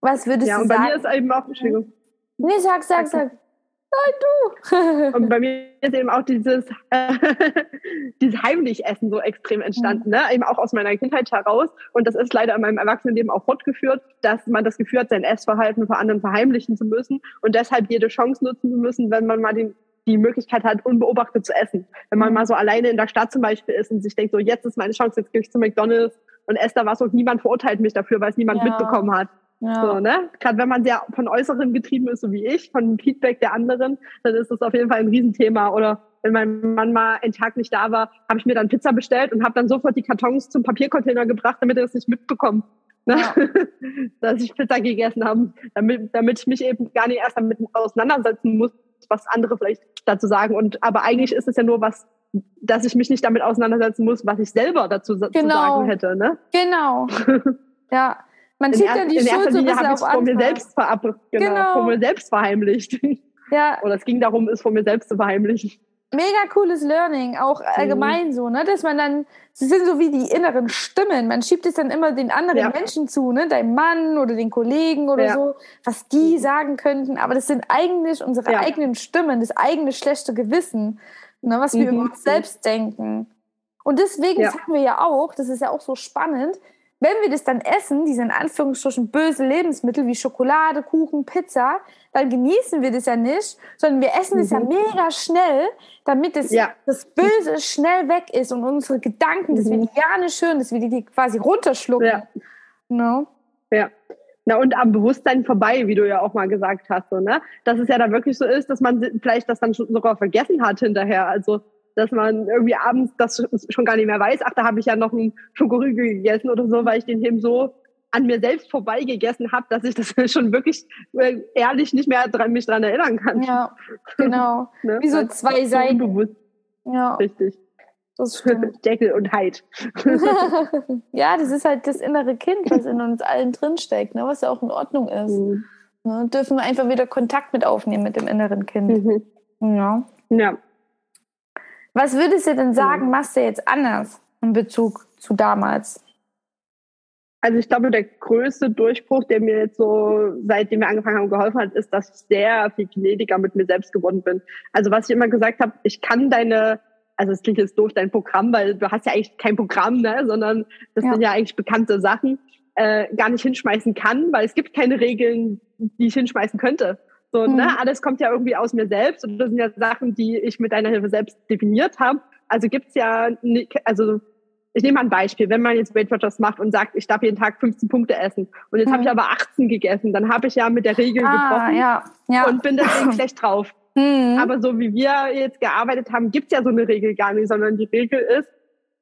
S1: Was würdest
S3: ja,
S1: du
S3: sagen? Ja,
S1: und
S3: bei mir ist eben auch, Entschuldigung.
S1: Nee, sag, sag, sag.
S3: Nein, du! und bei mir ist eben auch dieses, äh, dieses Heimlichessen so extrem entstanden, ne? eben auch aus meiner Kindheit heraus. Und das ist leider in meinem Erwachsenenleben auch fortgeführt, dass man das Gefühl hat, sein Essverhalten vor anderen verheimlichen zu müssen und deshalb jede Chance nutzen zu müssen, wenn man mal den, die Möglichkeit hat, unbeobachtet zu essen. Wenn man mhm. mal so alleine in der Stadt zum Beispiel ist und sich denkt, so jetzt ist meine Chance, jetzt gehe ich zu McDonalds und esse da was und niemand verurteilt mich dafür, weil es niemand ja. mitbekommen hat. Ja. So, ne? Gerade wenn man sehr von Äußeren getrieben ist, so wie ich, von Feedback der anderen, dann ist das auf jeden Fall ein Riesenthema. Oder wenn mein Mann mal einen Tag nicht da war, habe ich mir dann Pizza bestellt und habe dann sofort die Kartons zum Papiercontainer gebracht, damit er es nicht mitbekommt. Ne? Ja. Dass ich Pizza gegessen habe, damit, damit ich mich eben gar nicht erst damit auseinandersetzen muss, was andere vielleicht dazu sagen. Und aber eigentlich ist es ja nur was, dass ich mich nicht damit auseinandersetzen muss, was ich selber dazu genau. zu sagen hätte. Ne?
S1: Genau. ja. Man schiebt ja die in Schuld so ein bisschen auf
S3: vor mir selbst verab genau, genau. vor mir selbst verheimlicht. Ja. Oder es ging darum, es vor mir selbst zu verheimlichen.
S1: Mega cooles Learning, auch allgemein mhm. so, ne, dass man dann, sie sind so wie die inneren Stimmen, man schiebt es dann immer den anderen ja. Menschen zu, ne, deinem Mann oder den Kollegen oder ja. so, was die mhm. sagen könnten, aber das sind eigentlich unsere ja. eigenen Stimmen, das eigene schlechte Gewissen, ne, was wir mhm. über uns selbst denken. Und deswegen sagen wir ja auch, das ist ja auch so spannend, wenn wir das dann essen, diese in Anführungsstrichen böse Lebensmittel wie Schokolade, Kuchen, Pizza, dann genießen wir das ja nicht, sondern wir essen es mhm. ja mega schnell, damit das, ja. das Böse schnell weg ist und unsere Gedanken, mhm. das wir die gar nicht schön, dass wir die quasi runterschlucken. Ja.
S3: No? Ja. Na, und am Bewusstsein vorbei, wie du ja auch mal gesagt hast, so, ne? Dass es ja da wirklich so ist, dass man vielleicht das dann sogar vergessen hat hinterher. Also, dass man irgendwie abends das schon gar nicht mehr weiß, ach, da habe ich ja noch einen Schokoriegel gegessen oder so, weil ich den eben so an mir selbst vorbei gegessen habe, dass ich das schon wirklich äh, ehrlich nicht mehr dran, mich dran erinnern kann.
S1: Ja, genau. ne? Wie so zwei Seiten.
S3: Unbewusst. Ja. Richtig. Das stimmt. Deckel und Heid.
S1: ja, das ist halt das innere Kind, was in uns allen drinsteckt, ne, was ja auch in Ordnung ist. Mhm. Ne, dürfen wir einfach wieder Kontakt mit aufnehmen mit dem inneren Kind. Mhm. Ja. ja. Was würdest du denn sagen, machst du jetzt anders in Bezug zu damals?
S3: Also ich glaube, der größte Durchbruch, der mir jetzt so, seitdem wir angefangen haben, geholfen hat, ist, dass ich sehr viel gnädiger mit mir selbst geworden bin. Also was ich immer gesagt habe, ich kann deine also es klingt jetzt doof, dein Programm, weil du hast ja eigentlich kein Programm, ne, sondern das ja. sind ja eigentlich bekannte Sachen, äh, gar nicht hinschmeißen kann, weil es gibt keine Regeln, die ich hinschmeißen könnte. So, mhm. ne, alles kommt ja irgendwie aus mir selbst und das sind ja Sachen, die ich mit deiner Hilfe selbst definiert habe. Also gibt's ja, also ich nehme mal ein Beispiel, wenn man jetzt Weight Watchers macht und sagt, ich darf jeden Tag 15 Punkte essen und jetzt mhm. habe ich aber 18 gegessen, dann habe ich ja mit der Regel ah, gebrochen ja, ja. und bin deswegen schlecht drauf. Mhm. Aber so wie wir jetzt gearbeitet haben, gibt's ja so eine Regel gar nicht, sondern die Regel ist,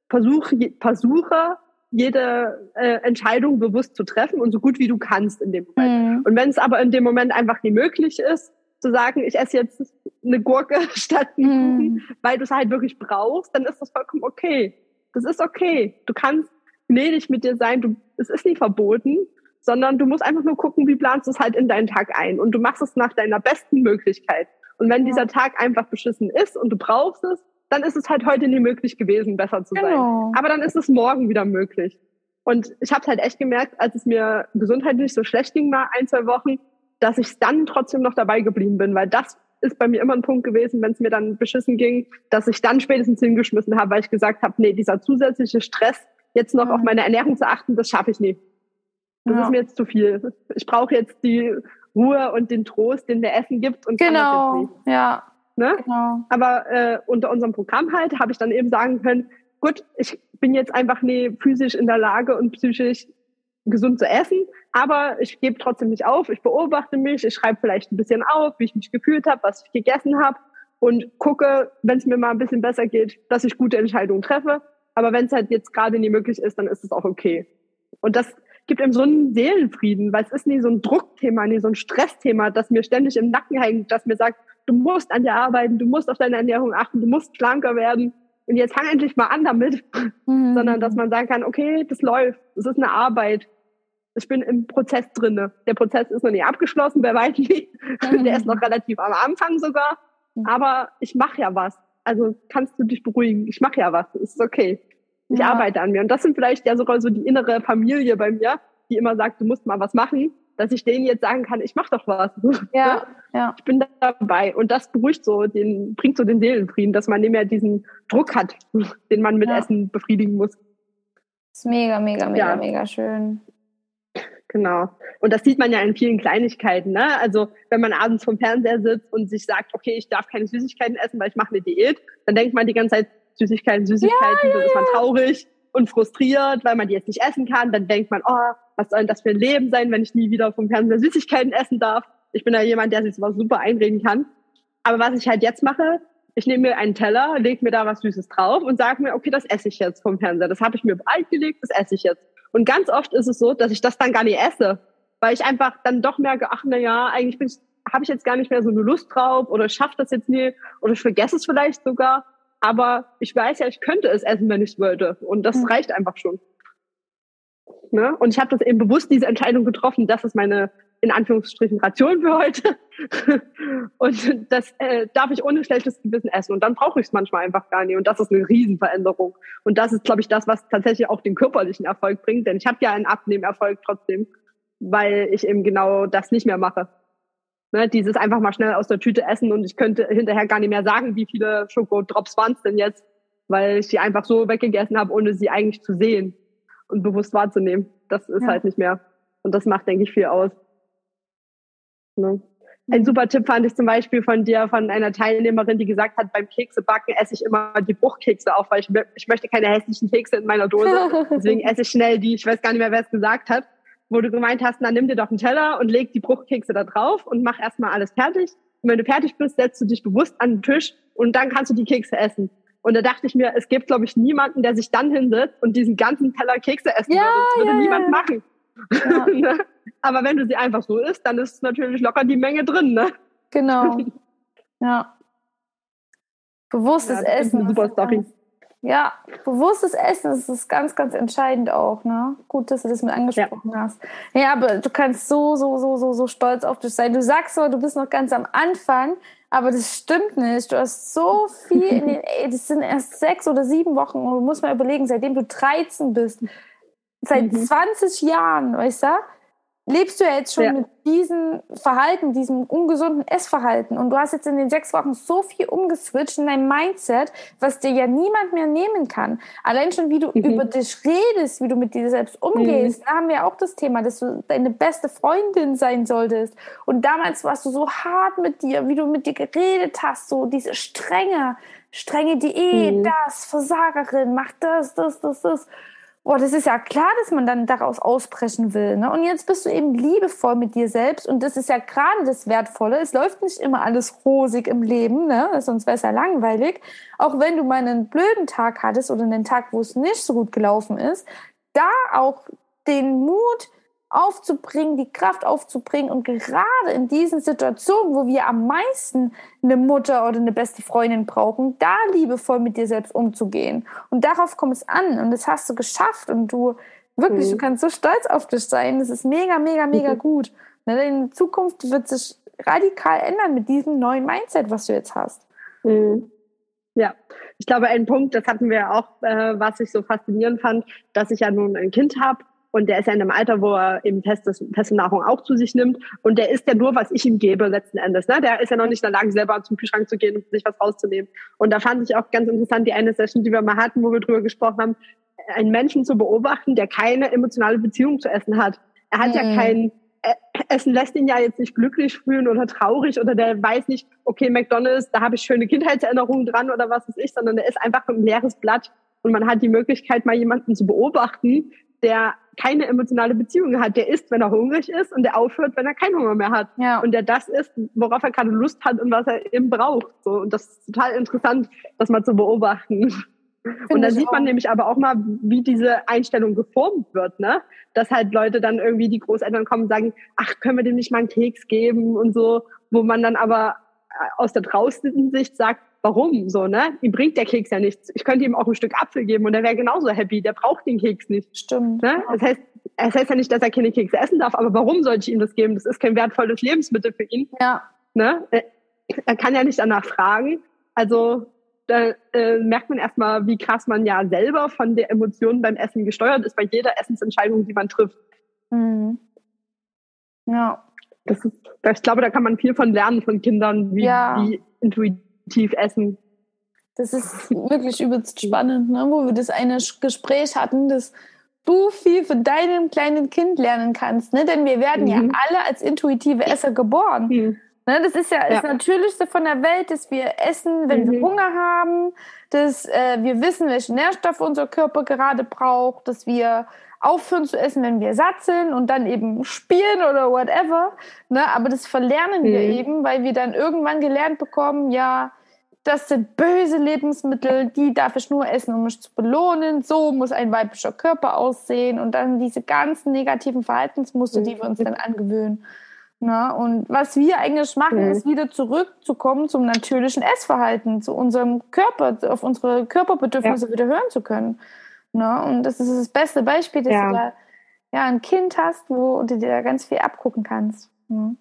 S3: versuche, versuche jede äh, Entscheidung bewusst zu treffen und so gut wie du kannst in dem Moment. Mhm. Und wenn es aber in dem Moment einfach nicht möglich ist, zu sagen, ich esse jetzt eine Gurke statt einen mhm. Kuchen, weil du es halt wirklich brauchst, dann ist das vollkommen okay. Das ist okay. Du kannst gnädig mit dir sein. Du, es ist nicht verboten, sondern du musst einfach nur gucken, wie planst du es halt in deinen Tag ein. Und du machst es nach deiner besten Möglichkeit. Und wenn dieser Tag einfach beschissen ist und du brauchst es, dann ist es halt heute nie möglich gewesen, besser zu sein. Genau. Aber dann ist es morgen wieder möglich. Und ich habe halt echt gemerkt, als es mir gesundheitlich so schlecht ging, mal ein, zwei Wochen, dass ich dann trotzdem noch dabei geblieben bin, weil das ist bei mir immer ein Punkt gewesen, wenn es mir dann beschissen ging, dass ich dann spätestens hingeschmissen habe, weil ich gesagt habe, nee, dieser zusätzliche Stress, jetzt noch ja. auf meine Ernährung zu achten, das schaffe ich nie. Das ja. ist mir jetzt zu viel. Ich brauche jetzt die Ruhe und den Trost, den der Essen gibt und
S1: genau, ja.
S3: Ne? Genau. Aber äh, unter unserem Programm halt habe ich dann eben sagen können, gut, ich bin jetzt einfach nie physisch in der Lage und psychisch gesund zu essen, aber ich gebe trotzdem nicht auf, ich beobachte mich, ich schreibe vielleicht ein bisschen auf, wie ich mich gefühlt habe, was ich gegessen habe und gucke, wenn es mir mal ein bisschen besser geht, dass ich gute Entscheidungen treffe. Aber wenn es halt jetzt gerade nie möglich ist, dann ist es auch okay. Und das gibt ihm so einen Seelenfrieden, weil es ist nie so ein Druckthema, nie so ein Stressthema, das mir ständig im Nacken hängt, das mir sagt, du musst an dir arbeiten, du musst auf deine Ernährung achten, du musst schlanker werden. Und jetzt fang endlich mal an damit, mhm. sondern dass man sagen kann, okay, das läuft, es ist eine Arbeit. Ich bin im Prozess drinne. Der Prozess ist noch nicht abgeschlossen, wer weiß nicht. Mhm. Der ist noch relativ am Anfang sogar. Mhm. Aber ich mache ja was. Also kannst du dich beruhigen. Ich mache ja was. Es ist okay. Ich ja. arbeite an mir. Und das sind vielleicht ja sogar so die innere Familie bei mir, die immer sagt, du musst mal was machen, dass ich denen jetzt sagen kann, ich mach doch was.
S1: Ja, ja.
S3: Ich bin dabei. Und das beruhigt so, den, bringt so den Seelenfrieden, dass man nicht mehr diesen Druck hat, den man mit ja. Essen befriedigen muss.
S1: Das ist mega, mega, mega, ja. mega schön.
S3: Genau. Und das sieht man ja in vielen Kleinigkeiten. Ne? Also wenn man abends vom Fernseher sitzt und sich sagt, okay, ich darf keine Süßigkeiten essen, weil ich mache eine Diät, dann denkt man die ganze Zeit, Süßigkeiten, Süßigkeiten, ja, dann ist man traurig und frustriert, weil man die jetzt nicht essen kann. Dann denkt man, oh, was soll denn das für ein Leben sein, wenn ich nie wieder vom Fernseher Süßigkeiten essen darf? Ich bin da jemand, der sich sowas super einreden kann. Aber was ich halt jetzt mache, ich nehme mir einen Teller, lege mir da was Süßes drauf und sage mir, okay, das esse ich jetzt vom Fernseher. Das habe ich mir breit gelegt, das esse ich jetzt. Und ganz oft ist es so, dass ich das dann gar nicht esse, weil ich einfach dann doch merke, ach na ja, eigentlich bin ich, habe ich jetzt gar nicht mehr so eine Lust drauf oder schaffe das jetzt nie oder ich vergesse es vielleicht sogar. Aber ich weiß ja, ich könnte es essen, wenn ich es wollte. Und das mhm. reicht einfach schon. Ne? Und ich habe das eben bewusst diese Entscheidung getroffen, das ist meine in Anführungsstrichen Ration für heute. und das äh, darf ich ohne schlechtes Gewissen essen. Und dann brauche ich es manchmal einfach gar nicht. Und das ist eine Riesenveränderung. Und das ist, glaube ich, das, was tatsächlich auch den körperlichen Erfolg bringt. Denn ich habe ja einen Abnehmerfolg trotzdem, weil ich eben genau das nicht mehr mache. Ne, dieses einfach mal schnell aus der Tüte essen und ich könnte hinterher gar nicht mehr sagen, wie viele Schokodrops waren es denn jetzt, weil ich sie einfach so weggegessen habe, ohne sie eigentlich zu sehen. und bewusst wahrzunehmen. Das ist ja. halt nicht mehr. Und das macht, denke ich, viel aus. Ne? Ein mhm. super Tipp fand ich zum Beispiel von dir, von einer Teilnehmerin, die gesagt hat, beim Keksebacken esse ich immer die Bruchkekse auf, weil ich, ich möchte keine hässlichen Kekse in meiner Dose. Deswegen esse ich schnell die. Ich weiß gar nicht mehr, wer es gesagt hat. Wo du gemeint hast, na nimm dir doch einen Teller und leg die Bruchkekse da drauf und mach erstmal alles fertig. Und wenn du fertig bist, setzt du dich bewusst an den Tisch und dann kannst du die Kekse essen. Und da dachte ich mir, es gibt, glaube ich, niemanden, der sich dann hinsetzt und diesen ganzen Teller Kekse essen
S1: ja,
S3: würde. Das würde
S1: ja,
S3: niemand
S1: ja.
S3: machen. Ja. Aber wenn du sie einfach so isst, dann ist natürlich locker die Menge drin, ne?
S1: Genau. Ja. Bewusstes Essen.
S3: Eine super Story.
S1: Ja, bewusstes Essen das ist ganz, ganz entscheidend auch. Ne? Gut, dass du das mit angesprochen ja. hast. Ja, aber du kannst so, so, so, so, so stolz auf dich sein. Du sagst so, du bist noch ganz am Anfang, aber das stimmt nicht. Du hast so viel, in den, ey, das sind erst sechs oder sieben Wochen und du musst mal überlegen, seitdem du 13 bist, seit mhm. 20 Jahren, weißt du, lebst du ja jetzt schon ja. mit diesem Verhalten, diesem ungesunden Essverhalten. Und du hast jetzt in den sechs Wochen so viel umgeswitcht in dein Mindset, was dir ja niemand mehr nehmen kann. Allein schon, wie du mhm. über dich redest, wie du mit dir selbst umgehst. Mhm. Da haben wir auch das Thema, dass du deine beste Freundin sein solltest. Und damals warst du so hart mit dir, wie du mit dir geredet hast, so diese strenge, strenge Diät, mhm. das, Versagerin, mach das, das, das, das. Boah, das ist ja klar, dass man dann daraus ausbrechen will. Ne? Und jetzt bist du eben liebevoll mit dir selbst. Und das ist ja gerade das Wertvolle. Es läuft nicht immer alles rosig im Leben, ne? sonst wäre es ja langweilig. Auch wenn du mal einen blöden Tag hattest oder einen Tag, wo es nicht so gut gelaufen ist, da auch den Mut aufzubringen, die Kraft aufzubringen und gerade in diesen Situationen, wo wir am meisten eine Mutter oder eine beste Freundin brauchen, da liebevoll mit dir selbst umzugehen. Und darauf kommt es an und das hast du geschafft und du wirklich, mhm. du kannst so stolz auf dich sein. Das ist mega, mega, mega mhm. gut. Ne, in Zukunft wird sich radikal ändern mit diesem neuen Mindset, was du jetzt hast.
S3: Mhm. Ja, ich glaube, ein Punkt, das hatten wir auch, äh, was ich so faszinierend fand, dass ich ja nun ein Kind habe und der ist ja in einem Alter, wo er eben festes, feste Nahrung auch zu sich nimmt. Und der isst ja nur, was ich ihm gebe, letzten Endes. Ne? Der ist ja noch nicht in der Lage, selber zum Kühlschrank zu gehen und sich was rauszunehmen. Und da fand ich auch ganz interessant die eine Session, die wir mal hatten, wo wir drüber gesprochen haben, einen Menschen zu beobachten, der keine emotionale Beziehung zu Essen hat. Er hat mhm. ja kein, äh, Essen lässt ihn ja jetzt nicht glücklich fühlen oder traurig oder der weiß nicht, okay, McDonalds, da habe ich schöne Kindheitserinnerungen dran oder was weiß ich, sondern der ist einfach ein leeres Blatt. Und man hat die Möglichkeit, mal jemanden zu beobachten, der keine emotionale Beziehung hat. Der isst, wenn er hungrig ist und der aufhört, wenn er keinen Hunger mehr hat. Ja. Und der das isst, worauf er gerade Lust hat und was er eben braucht. So. Und das ist total interessant, das mal zu beobachten. Find und dann sieht man auch. nämlich aber auch mal, wie diese Einstellung geformt wird, ne? Dass halt Leute dann irgendwie die Großeltern kommen und sagen, ach, können wir dem nicht mal einen Keks geben und so, wo man dann aber aus der draußen Sicht sagt, warum so, ne? Ihm bringt der Keks ja nichts. Ich könnte ihm auch ein Stück Apfel geben und er wäre genauso happy. Der braucht den Keks nicht.
S1: Stimmt.
S3: Ne? Das heißt, es heißt ja nicht, dass er keine Kekse essen darf, aber warum sollte ich ihm das geben? Das ist kein wertvolles Lebensmittel für ihn.
S1: Ja.
S3: Ne? Er kann ja nicht danach fragen. Also da äh, merkt man erstmal, wie krass man ja selber von der Emotion beim Essen gesteuert ist, bei jeder Essensentscheidung, die man trifft.
S1: Mhm. Ja.
S3: Das ist, ich glaube, da kann man viel von lernen von Kindern, wie, ja. wie intuitiv tief essen.
S1: Das ist wirklich übelst spannend, ne? wo wir das eine Gespräch hatten, dass du viel von deinem kleinen Kind lernen kannst. Ne? Denn wir werden mhm. ja alle als intuitive Esser geboren. Mhm. Ne? Das ist ja, ja das Natürlichste von der Welt, dass wir essen, wenn mhm. wir Hunger haben, dass äh, wir wissen, welche Nährstoffe unser Körper gerade braucht, dass wir aufhören zu essen, wenn wir satt sind und dann eben spielen oder whatever. Ne? Aber das verlernen mhm. wir eben, weil wir dann irgendwann gelernt bekommen, ja, das sind böse Lebensmittel, die darf ich nur essen, um mich zu belohnen. So muss ein weiblicher Körper aussehen und dann diese ganzen negativen Verhaltensmuster, die wir uns dann angewöhnen. Na, ne? und was wir eigentlich machen, mhm. ist wieder zurückzukommen zum natürlichen Essverhalten, zu unserem Körper, auf unsere Körperbedürfnisse ja. wieder hören zu können. Ne? Und das ist das beste Beispiel, dass ja. du da ja, ein Kind hast, wo du dir da ganz viel abgucken kannst. Ne?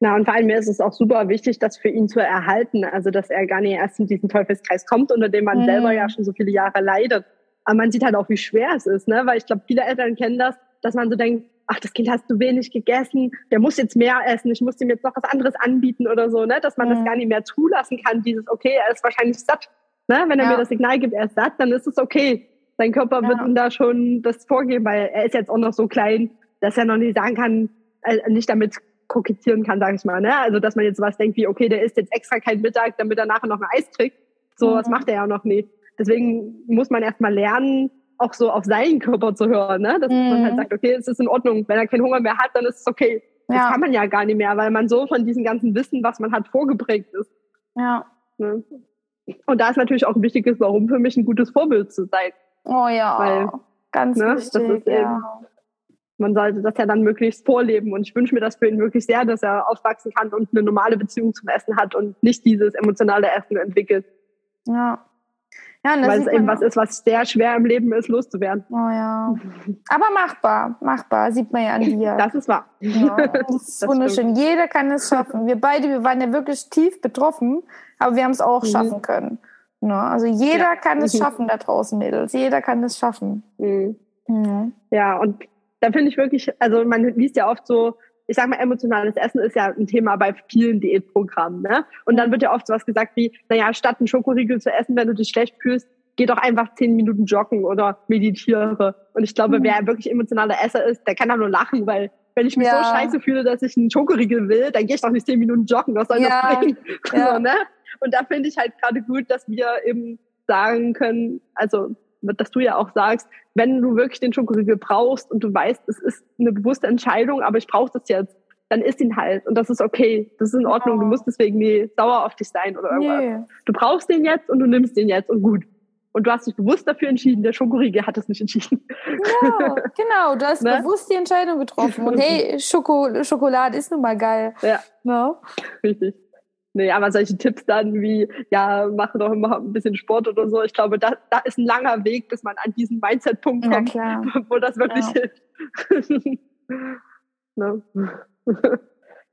S3: Na, und vor allem ist es auch super wichtig, das für ihn zu erhalten. Also, dass er gar nicht erst in diesen Teufelskreis kommt, unter dem man mhm. selber ja schon so viele Jahre leidet. Aber man sieht halt auch, wie schwer es ist, ne? Weil ich glaube, viele Eltern kennen das, dass man so denkt, ach, das Kind hast du wenig gegessen, der muss jetzt mehr essen, ich muss ihm jetzt noch was anderes anbieten oder so, ne? Dass man mhm. das gar nicht mehr zulassen kann, dieses, okay, er ist wahrscheinlich satt. Ne? Wenn er ja. mir das Signal gibt, er ist satt, dann ist es okay. Sein Körper
S1: Ja.
S3: wird ihm da schon das vorgeben, weil er ist jetzt auch noch so klein, dass er noch nicht sagen kann, äh, nicht damit kokettieren kann, sage ich mal. Ne? Also dass man jetzt was denkt wie, okay, der isst jetzt extra kein Mittag, damit er nachher noch ein Eis kriegt. So
S1: Mhm.
S3: was macht er ja noch nie. Deswegen muss man erstmal lernen, auch so auf seinen Körper zu hören, ne? dass man
S1: Mhm.
S3: halt sagt, okay, es ist in Ordnung. Wenn er keinen Hunger mehr hat, dann ist es okay. Das
S1: Ja,
S3: kann man ja gar nicht mehr, weil man so von diesem ganzen Wissen, was man hat, vorgeprägt ist.
S1: ja.
S3: Ne? Und da ist natürlich auch wichtig, ist, warum für mich ein gutes Vorbild zu sein.
S1: Oh ja,
S3: Weil,
S1: ganz
S3: ne, das
S1: wichtig.
S3: ist eben-
S1: ja.
S3: Man sollte das ja dann möglichst vorleben. Und ich wünsche mir das für ihn wirklich sehr, dass er aufwachsen kann und eine normale Beziehung zum Essen hat und nicht dieses emotionale Essen entwickelt.
S1: ja. Ja,
S3: weil es eben was ist, was sehr schwer im Leben ist, loszuwerden.
S1: Oh ja. Aber machbar, machbar, sieht man ja an dir.
S3: Das ist wahr.
S1: Ja, das ist
S3: Das
S1: wunderschön. Jeder kann es schaffen. Wir beide, wir waren ja wirklich tief betroffen, aber wir haben es auch
S3: Mhm.
S1: schaffen können. Ja, also jeder
S3: Ja.
S1: kann es
S3: Mhm.
S1: schaffen da draußen, Mädels. Jeder kann es schaffen.
S3: Mhm.
S1: Mhm.
S3: Ja, und da finde ich wirklich, also man liest ja oft so, ich sag mal, emotionales Essen ist ja ein Thema bei vielen Diätprogrammen, ne? Und dann wird ja oft sowas gesagt wie, naja, statt einen Schokoriegel zu essen, wenn du dich schlecht fühlst, geh doch einfach zehn Minuten joggen oder meditiere. Und ich glaube,
S1: Mhm.
S3: wer wirklich emotionaler Esser ist, der kann da nur lachen, weil wenn ich mich
S1: Ja.
S3: so scheiße fühle, dass ich einen Schokoriegel will, dann gehe ich doch nicht zehn Minuten joggen. Was soll
S1: Ja.
S3: das bringen?
S1: Ja.
S3: So, ne? Und da finde ich halt gerade gut, dass wir eben sagen können, also dass du ja auch sagst, wenn du wirklich den Schokoriegel brauchst und du weißt, es ist eine bewusste Entscheidung, aber ich brauche das jetzt, dann isst ihn halt und das ist okay, das ist in Ordnung, du
S1: Ja.
S3: musst deswegen nie sauer auf dich sein oder irgendwas.
S1: Nee.
S3: Du brauchst den jetzt und du nimmst den jetzt und gut. Und du hast dich bewusst dafür entschieden, der Schokoriegel hat es nicht entschieden.
S1: Ja, genau. Du hast
S3: Ne?
S1: bewusst die Entscheidung getroffen. Und hey, Schoko Schokolade ist nun mal geil.
S3: Ja.
S1: Ne?
S3: Richtig. Nee, aber solche Tipps dann wie, ja, mache doch immer ein bisschen Sport oder so, ich glaube, da, da ist ein langer Weg, bis man an diesen Mindset-Punkt
S1: Ja,
S3: kommt,
S1: klar.
S3: wo das wirklich hilft. ne?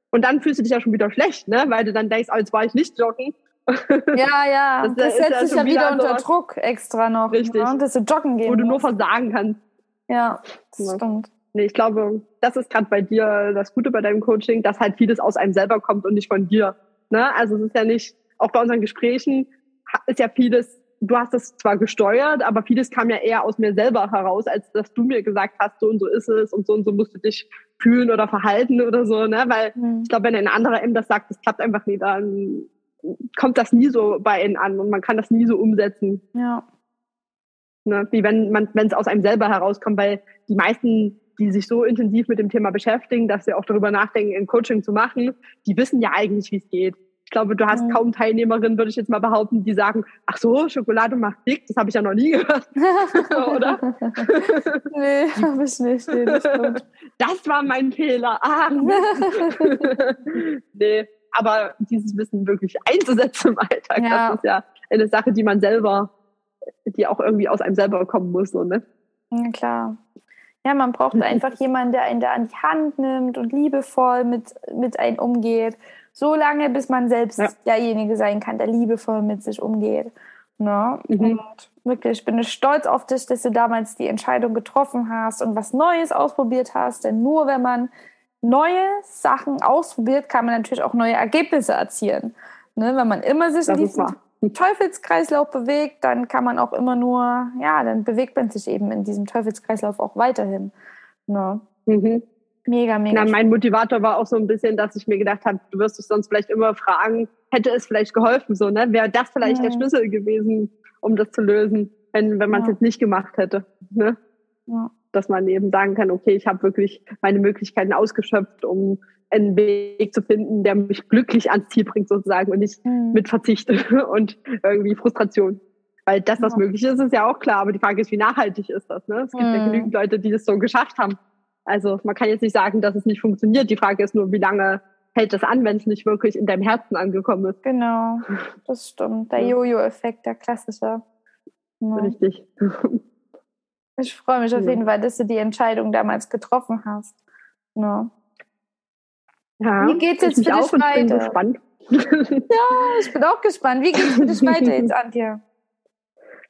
S3: Und dann fühlst du dich ja schon wieder schlecht, ne? Weil du dann denkst, oh, jetzt war ich nicht joggen.
S1: Ja, ja.
S3: Das
S1: Das,
S3: ja
S1: setzt dich ja wieder unter
S3: sowas-
S1: Druck extra noch.
S3: Richtig.
S1: Ne? Dass du joggen gehen
S3: wo du nur
S1: musst.
S3: versagen kannst.
S1: Ja, das
S3: Ja.
S1: stimmt.
S3: Nee, ich glaube, das ist gerade bei dir das Gute bei deinem Coaching, dass halt vieles aus einem selber kommt und nicht von dir. Ne? Also es ist ja nicht, auch bei unseren Gesprächen ist ja vieles, du hast es zwar gesteuert, aber vieles kam ja eher aus mir selber heraus, als dass du mir gesagt hast, so und so ist es und so und so musst du dich fühlen oder verhalten oder so, ne? Weil
S1: Hm.
S3: ich glaube, wenn ein anderer ihm das sagt, das klappt einfach nie, dann kommt das nie so bei ihnen an und man kann das nie so umsetzen.
S1: Ja.
S3: Ne? Wie wenn man, wenn es aus einem selber herauskommt, weil die meisten, die sich so intensiv mit dem Thema beschäftigen, dass sie auch darüber nachdenken, ein Coaching zu machen, die wissen ja eigentlich, wie es geht. Ich glaube, du hast
S1: Mhm.
S3: kaum Teilnehmerinnen, würde ich jetzt mal behaupten, die sagen, ach so, Schokolade macht dick, das habe ich ja noch nie gehört. Oder?
S1: nee, hab ich nicht. Nee, das.
S3: Das war mein Fehler. Ah, nee, aber dieses Wissen wirklich einzusetzen im Alltag,
S1: Ja.
S3: das ist ja eine Sache, die man selber, die auch irgendwie aus einem selber kommen muss. So, ne?
S1: Ja, klar. Ja, man braucht einfach jemanden, der einen da an die Hand nimmt und liebevoll mit, mit einem umgeht. So lange, bis man selbst
S3: Ja.
S1: derjenige sein kann, der liebevoll mit sich umgeht. Ne?
S3: Mhm.
S1: Und wirklich, ich bin stolz auf dich, dass du damals die Entscheidung getroffen hast und was Neues ausprobiert hast. Denn nur wenn man neue Sachen ausprobiert, kann man natürlich auch neue Ergebnisse erzielen. Ne? Wenn man immer sich in
S3: Das ist
S1: diesem
S3: wahr.
S1: Teufelskreislauf bewegt, dann kann man auch immer nur, ja, dann bewegt man sich eben in diesem Teufelskreislauf auch weiterhin. Ne?
S3: Mhm.
S1: Mega, mega.
S3: Na, mein Motivator war auch so ein bisschen, dass ich mir gedacht habe, du wirst dich sonst vielleicht immer fragen, hätte es vielleicht geholfen, so, ne? Wäre das vielleicht der
S1: Mhm.
S3: Schlüssel gewesen, um das zu lösen, wenn, wenn man es
S1: Ja.
S3: jetzt nicht gemacht hätte, ne?
S1: ja.
S3: Dass man eben sagen kann, okay, ich habe wirklich meine Möglichkeiten ausgeschöpft, um einen Weg zu finden, der mich glücklich ans Ziel bringt, sozusagen, und nicht
S1: Hm.
S3: mit Verzicht und irgendwie Frustration. Weil das, was
S1: Ja.
S3: möglich ist, ist ja auch klar, aber die Frage ist, wie nachhaltig ist das, ne? Es gibt ja
S1: Mhm.
S3: genügend Leute, die das so geschafft haben. Also man kann jetzt nicht sagen, dass es nicht funktioniert. Die Frage ist nur, wie lange hält das an, wenn es nicht wirklich in deinem Herzen angekommen ist.
S1: Genau, das stimmt. Der
S3: Ja.
S1: Jojo-Effekt, der klassische. Ja.
S3: Richtig.
S1: Ich freue mich auf
S3: Ja.
S1: jeden Fall, dass du die Entscheidung damals getroffen hast. Ne?
S3: Ja,
S1: Wie geht's
S3: ich
S1: jetzt für dich
S3: auch und bin
S1: weiter?
S3: gespannt.
S1: Ich bin auch gespannt. Wie geht's für dich weiter jetzt, Antje?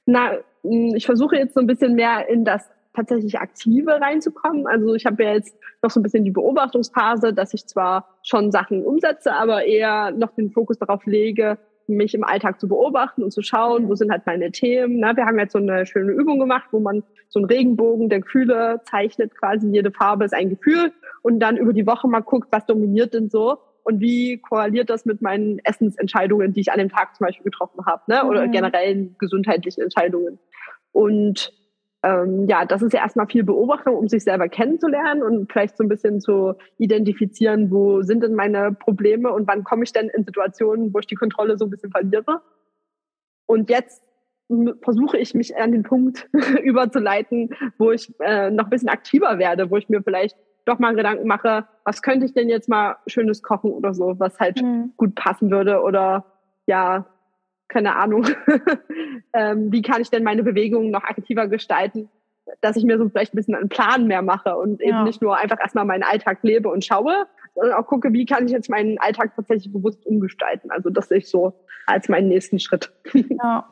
S3: Na, mh, ich versuche jetzt so ein bisschen mehr in das tatsächlich Aktive reinzukommen. Also ich habe ja jetzt noch so ein bisschen die Beobachtungsphase, dass ich zwar schon Sachen umsetze, aber eher noch den Fokus darauf lege, mich im Alltag zu beobachten und zu schauen, wo sind halt meine Themen. Ne? Wir haben jetzt so eine schöne Übung gemacht, wo man so einen Regenbogen der Gefühle zeichnet, quasi jede Farbe ist ein Gefühl und dann über die Woche mal guckt, was dominiert denn so und wie korreliert das mit meinen Essensentscheidungen, die ich an dem Tag zum Beispiel getroffen habe, ne? oder mhm. generellen gesundheitlichen Entscheidungen. Und ähm, ja, das ist ja erstmal viel Beobachtung, um sich selber kennenzulernen und vielleicht so ein bisschen zu identifizieren, wo sind denn meine Probleme und wann komme ich denn in Situationen, wo ich die Kontrolle so ein bisschen verliere. Und jetzt versuche ich mich an den Punkt überzuleiten, wo ich äh, noch ein bisschen aktiver werde, wo ich mir vielleicht doch mal Gedanken mache, was könnte ich denn jetzt mal schönes kochen oder so, was halt mhm. gut passen würde oder ja, keine Ahnung, ähm, wie kann ich denn meine Bewegungen noch aktiver gestalten, dass ich mir so vielleicht ein bisschen einen Plan mehr mache und eben ja. nicht nur einfach erstmal meinen Alltag lebe und schaue, sondern auch gucke, wie kann ich jetzt meinen Alltag tatsächlich bewusst umgestalten. Also das sehe ich so als meinen nächsten Schritt.
S1: Ja.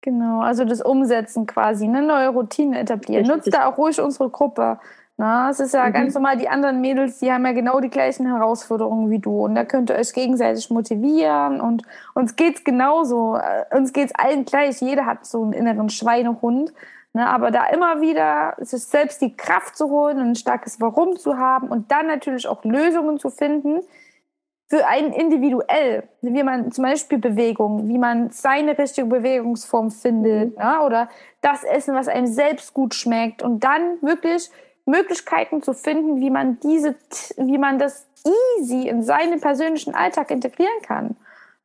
S1: Genau, also das Umsetzen quasi, eine neue Routine etablieren. Nutzt da auch ruhig unsere Gruppe. Na, es ist ja mhm. ganz normal, die anderen Mädels, die haben ja genau die gleichen Herausforderungen wie du. Und da könnt ihr euch gegenseitig motivieren. Und uns geht's genauso. Äh, uns geht's allen gleich. Jeder hat so einen inneren Schweinehund. Ne, aber da immer wieder sich selbst die Kraft zu holen und ein starkes Warum zu haben und dann natürlich auch Lösungen zu finden für einen individuell, wie man zum Beispiel Bewegung, wie man seine richtige Bewegungsform findet mhm. ne, oder das Essen, was einem selbst gut schmeckt und dann wirklich Möglichkeiten zu finden, wie man diese, wie man das easy in seinen persönlichen Alltag integrieren kann.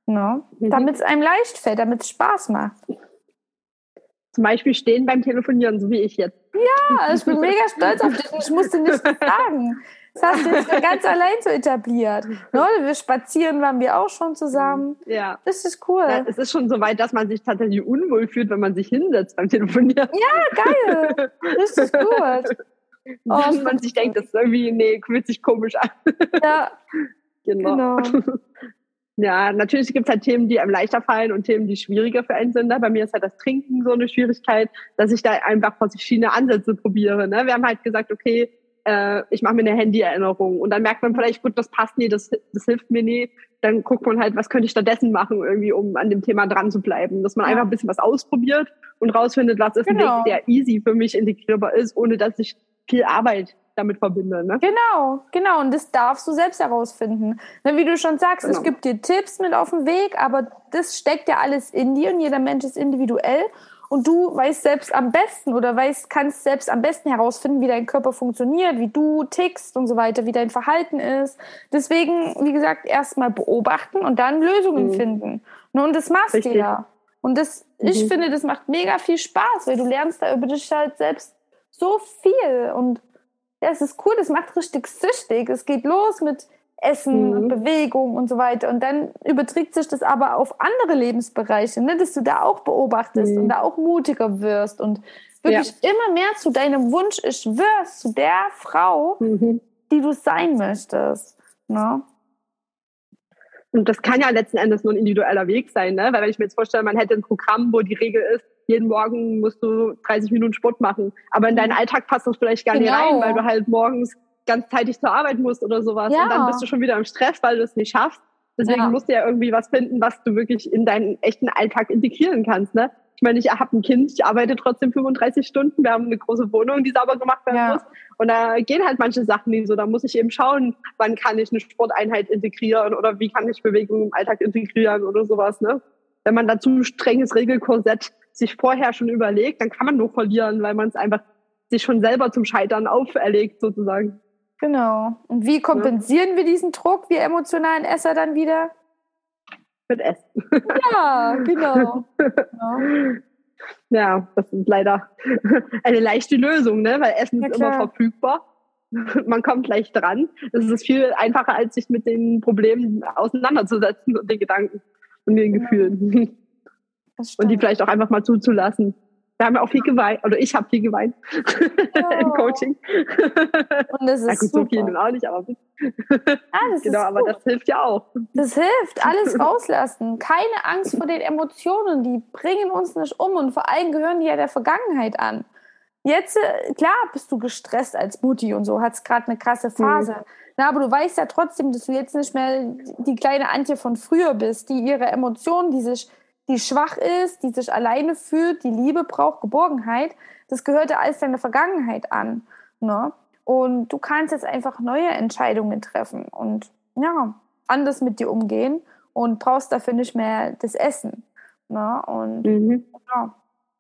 S1: Ne? Mhm. Damit es einem leicht fällt, damit es Spaß macht.
S3: Zum Beispiel stehen beim Telefonieren, so wie ich jetzt.
S1: Ja, ich bin mega stolz auf dich. Ich musste nichts sagen. Das hast du jetzt ganz allein so etabliert. Ne? Wir spazieren waren wir auch schon zusammen.
S3: Ja.
S1: Das ist cool. Ja,
S3: es ist schon so weit, dass man sich tatsächlich unwohl fühlt, wenn man sich hinsetzt beim Telefonieren.
S1: Ja, geil. Richtig gut.
S3: Oh, Wenn man sich denkt, das ist irgendwie, nee, fühlt sich komisch an.
S1: Ja. genau. genau.
S3: Ja, natürlich gibt es halt Themen, die einem leichter fallen und Themen, die schwieriger für einen sind. Ne? Bei mir ist halt das Trinken so eine Schwierigkeit, dass ich da einfach verschiedene Ansätze probiere. Ne? Wir haben halt gesagt, okay, äh, ich mache mir eine Handy-Erinnerung und dann merkt man vielleicht, gut, das passt nie, das, das hilft mir nie. Dann guckt man halt, was könnte ich stattdessen machen, irgendwie, um an dem Thema dran zu bleiben. Dass man ja. einfach ein bisschen was ausprobiert und rausfindet, was ist genau. ein Weg, der easy für mich integrierbar ist, ohne dass ich viel Arbeit damit verbinde. Ne?
S1: Genau, genau. Und das darfst du selbst herausfinden. Ne, wie du schon sagst, genau. es gibt dir Tipps mit auf dem Weg, aber das steckt ja alles in dir und jeder Mensch ist individuell. Und du weißt selbst am besten oder weißt, kannst selbst am besten herausfinden, wie dein Körper funktioniert, wie du tickst und so weiter, wie dein Verhalten ist. Deswegen, wie gesagt, erstmal beobachten und dann Lösungen mhm. finden. Ne, und das machst du ja. Und das, mhm. ich finde, das macht mega viel Spaß, weil du lernst da über dich halt selbst so viel und ja, es ist cool, das macht richtig süchtig. Es geht los mit Essen mhm. und Bewegung und so weiter. Und dann überträgt sich das aber auf andere Lebensbereiche, ne? dass du da auch beobachtest mhm. und da auch mutiger wirst und wirklich ja. immer mehr zu deinem Wunsch ich wirst, zu der Frau, mhm. die du sein möchtest. Ne?
S3: Und das kann ja letzten Endes nur ein individueller Weg sein, ne? Weil wenn ich mir jetzt vorstelle, man hätte ein Programm, wo die Regel ist, jeden Morgen musst du 30 Minuten Sport machen. Aber in deinen mhm. Alltag passt das vielleicht gar genau. nicht rein, weil du halt morgens ganz zeitig zur Arbeit musst oder sowas. Ja. Und dann bist du schon wieder im Stress, weil du es nicht schaffst. Deswegen ja. musst du ja irgendwie was finden, was du wirklich in deinen echten Alltag integrieren kannst. Ne? Ich meine, ich habe ein Kind, ich arbeite trotzdem 35 Stunden. Wir haben eine große Wohnung, die sauber gemacht werden ja. muss. Und da gehen halt manche Sachen nicht so. Da muss ich eben schauen, wann kann ich eine Sporteinheit integrieren oder wie kann ich Bewegung im Alltag integrieren oder sowas. Ne? Wenn man dazu strenges Regelkorsett sich vorher schon überlegt, dann kann man nur verlieren, weil man es einfach sich schon selber zum Scheitern auferlegt, sozusagen.
S1: Genau. Und wie kompensieren ja. wir diesen Druck, wir emotionalen Esser dann wieder?
S3: Mit Essen.
S1: Ja, genau. genau.
S3: Ja, das ist leider eine leichte Lösung, ne? weil Essen ja, ist immer verfügbar. Man kommt leicht dran. Es ist viel einfacher, als sich mit den Problemen auseinanderzusetzen und den Gedanken und den genau. Gefühlen. Und die vielleicht auch einfach mal zuzulassen. Wir haben ja auch viel geweint, oder ich habe viel geweint oh. im Coaching.
S1: Und das ist ja, gut,
S3: super. so viel nun auch nicht, aber
S1: ah,
S3: genau, aber das hilft ja auch.
S1: Das hilft, alles rauslassen. Keine Angst vor den Emotionen, die bringen uns nicht um und vor allem gehören die ja der Vergangenheit an. jetzt, äh, klar, bist du gestresst als Mutti und so, hast gerade eine krasse Phase. Mhm. Na, aber du weißt ja trotzdem, dass du jetzt nicht mehr die kleine Antje von früher bist, die ihre Emotionen, die sich, die schwach ist, die sich alleine fühlt, die Liebe braucht, Geborgenheit. Das gehörte alles deiner Vergangenheit an. Ne? Und du kannst jetzt einfach neue Entscheidungen treffen und ja, anders mit dir umgehen und brauchst dafür nicht mehr das Essen. Ne? Und mhm. ja.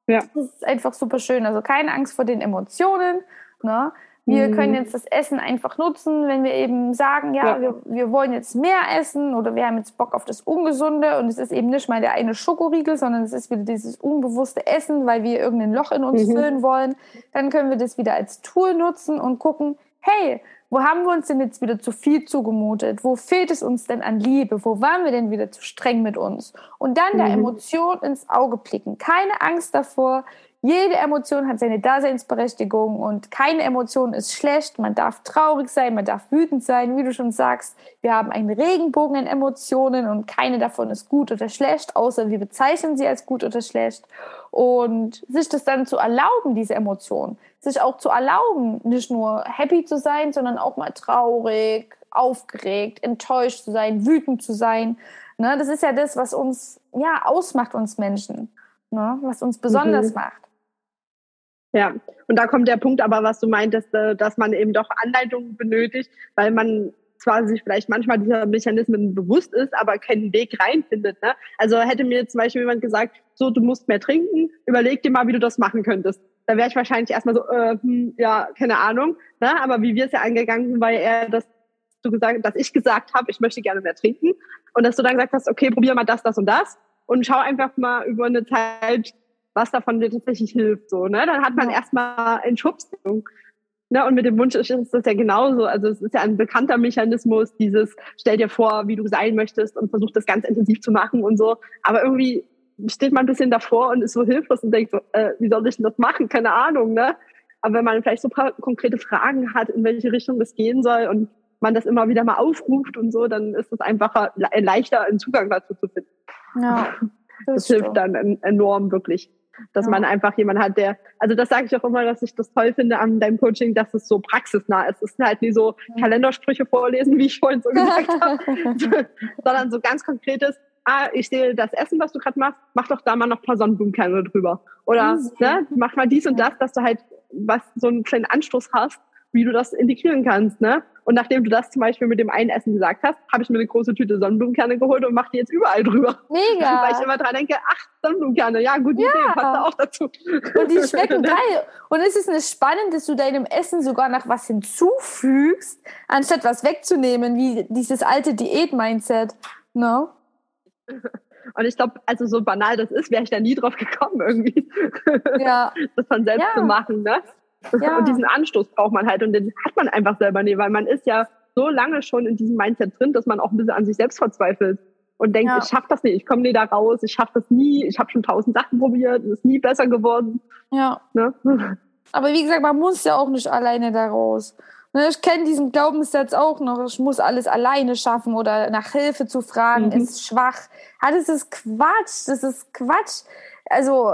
S1: ja. Das ist einfach super schön. Also keine Angst vor den Emotionen. Ne? Wir mhm. können jetzt das Essen einfach nutzen, wenn wir eben sagen, ja, ja. Wir, wir wollen jetzt mehr essen oder wir haben jetzt Bock auf das Ungesunde und es ist eben nicht mal der eine Schokoriegel, sondern es ist wieder dieses unbewusste Essen, weil wir irgendein Loch in uns mhm. füllen wollen. Dann können wir das wieder als Tool nutzen und gucken, hey, wo haben wir uns denn jetzt wieder zu viel zugemutet? Wo fehlt es uns denn an Liebe? Wo waren wir denn wieder zu streng mit uns? Und dann der mhm. Emotion ins Auge blicken. Keine Angst davor, jede Emotion hat seine Daseinsberechtigung und keine Emotion ist schlecht. Man darf traurig sein, man darf wütend sein, wie du schon sagst. Wir haben einen Regenbogen in Emotionen und keine davon ist gut oder schlecht, außer wir bezeichnen sie als gut oder schlecht. Und sich das dann zu erlauben, diese Emotion, sich auch zu erlauben, nicht nur happy zu sein, sondern auch mal traurig, aufgeregt, enttäuscht zu sein, wütend zu sein. Ne, das ist ja das, was uns ja ausmacht, uns Menschen, ne, was uns besonders mhm. macht.
S3: Ja, und da kommt der Punkt aber, was du meintest, äh, dass man eben doch Anleitungen benötigt, weil man zwar sich vielleicht manchmal dieser Mechanismen bewusst ist, aber keinen Weg reinfindet. Ne? Also hätte mir zum Beispiel jemand gesagt, so, du musst mehr trinken, überleg dir mal, wie du das machen könntest. Da wäre ich wahrscheinlich erstmal so, äh, hm, ja, keine Ahnung. Ne? Aber wie wir es ja angegangen sind, war ja eher, dass du gesagt, dass ich gesagt habe, ich möchte gerne mehr trinken. Und dass du dann gesagt hast, okay, probier mal das, das und das. Und schau einfach mal über eine Zeit, was davon dir tatsächlich hilft. So, ne? Dann hat man ja. erstmal einen Schubs. Ne? Und mit dem Wunsch ist das ja genauso. Also es ist ja ein bekannter Mechanismus, dieses stell dir vor, wie du sein möchtest und versuch das ganz intensiv zu machen und so. Aber irgendwie steht man ein bisschen davor und ist so hilflos und denkt so, äh, wie soll ich denn das machen? Keine Ahnung, ne? Aber wenn man vielleicht so paar konkrete Fragen hat, in welche Richtung das gehen soll und man das immer wieder mal aufruft und so, dann ist es einfacher, leichter einen Zugang dazu zu finden. Ja, das, das hilft dann enorm wirklich dass ja. man einfach jemand hat, der, also das sage ich auch immer, dass ich das toll finde an deinem Coaching, dass es so praxisnah ist. Es ist halt nie so Kalendersprüche vorlesen, wie ich vorhin so gesagt habe, sondern so ganz konkretes, ah, ich sehe das Essen, was du gerade machst, mach doch da mal noch ein paar Sonnenblumenkerne drüber. Oder ne, mach mal dies und das, dass du halt was so einen kleinen Anstoß hast, wie du das integrieren kannst, ne? Und nachdem du das zum Beispiel mit dem einen Essen gesagt hast, habe ich mir eine große Tüte Sonnenblumenkerne geholt und mache die jetzt überall drüber. Mega. Weil ich immer dran denke, ach, Sonnenblumenkerne, ja, gute ja. Idee, passt da auch dazu.
S1: Und die schmecken geil. Und es ist nicht spannend, dass du deinem Essen sogar noch was hinzufügst, anstatt was wegzunehmen, wie dieses alte Diät-Mindset. No?
S3: Und ich glaube, also so banal das ist, wäre ich da nie drauf gekommen, irgendwie. Ja. das von selbst ja. zu machen, ne? Ja. Und diesen Anstoß braucht man halt und den hat man einfach selber nie, weil man ist ja so lange schon in diesem Mindset drin, dass man auch ein bisschen an sich selbst verzweifelt und denkt, ja. ich schaffe das nicht, ich komme nie da raus, ich schaffe das nie, ich habe schon tausend Sachen probiert, es ist nie besser geworden. Ja.
S1: Ne? Aber wie gesagt, man muss ja auch nicht alleine da raus. Ne, ich kenne diesen Glaubenssatz auch noch, ich muss alles alleine schaffen oder nach Hilfe zu fragen, mhm. ist schwach. Ja, das ist Quatsch, das ist Quatsch. Also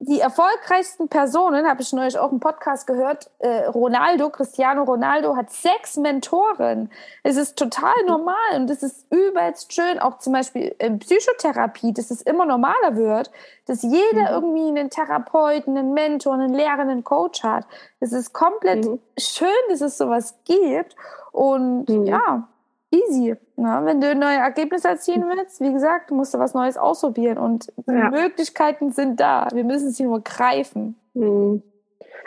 S1: die erfolgreichsten Personen, habe ich neulich auch im Podcast gehört, äh, Ronaldo, Cristiano Ronaldo hat sechs Mentoren. Es ist total normal und es ist übelst schön, auch zum Beispiel in Psychotherapie, dass es immer normaler wird, dass jeder mhm. irgendwie einen Therapeuten, einen Mentor, einen Lehrer, einen Coach hat. Es ist komplett mhm. schön, dass es sowas gibt und mhm. ja, easy. Ne? Wenn du neue Ergebnisse erzielen willst, wie gesagt, musst du was Neues ausprobieren und die ja. Möglichkeiten sind da. Wir müssen sie nur greifen.
S3: Mhm.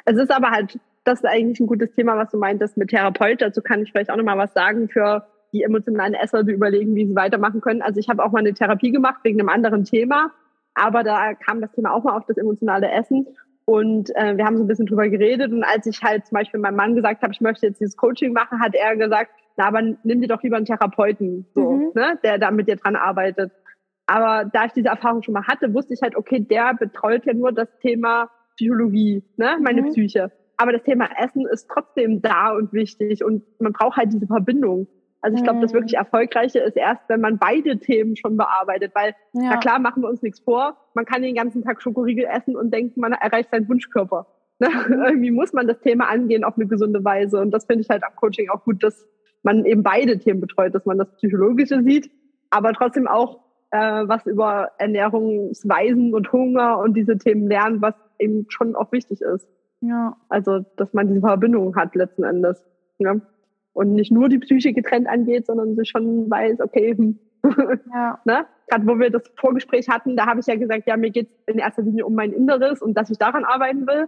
S3: Es ist aber halt, das ist eigentlich ein gutes Thema, was du meintest mit Therapeut. Dazu kann ich vielleicht auch nochmal was sagen für die emotionalen Esser, die überlegen, wie sie weitermachen können. Also ich habe auch mal eine Therapie gemacht wegen einem anderen Thema, aber da kam das Thema auch mal auf das emotionale Essen. Und äh, wir haben so ein bisschen drüber geredet. Und als ich halt zum Beispiel meinem Mann gesagt habe, ich möchte jetzt dieses Coaching machen, hat er gesagt, na, aber nimm dir doch lieber einen Therapeuten, so, mhm. ne, der da mit dir dran arbeitet. Aber da ich diese Erfahrung schon mal hatte, wusste ich halt, okay, der betreut ja nur das Thema Psychologie, ne, meine mhm. Psyche. Aber das Thema Essen ist trotzdem da und wichtig und man braucht halt diese Verbindung. Also ich glaube, das mhm. wirklich Erfolgreiche ist erst, wenn man beide Themen schon bearbeitet, weil ja. na klar machen wir uns nichts vor. Man kann den ganzen Tag Schokoriegel essen und denkt, man erreicht seinen Wunschkörper. Ne? Irgendwie muss man das Thema angehen auf eine gesunde Weise. Und das finde ich halt am Coaching auch gut, dass man eben beide Themen betreut, dass man das Psychologische sieht, aber trotzdem auch äh, was über Ernährungsweisen und Hunger und diese Themen lernt, was eben schon auch wichtig ist. Ja. Also, dass man diese Verbindung hat letzten Endes. Ja? Und nicht nur die Psyche getrennt angeht, sondern sich schon weiß, okay, hm. ja. ne? gerade wo wir das Vorgespräch hatten, da habe ich ja gesagt, ja, mir geht es in erster Linie um mein Inneres und dass ich daran arbeiten will.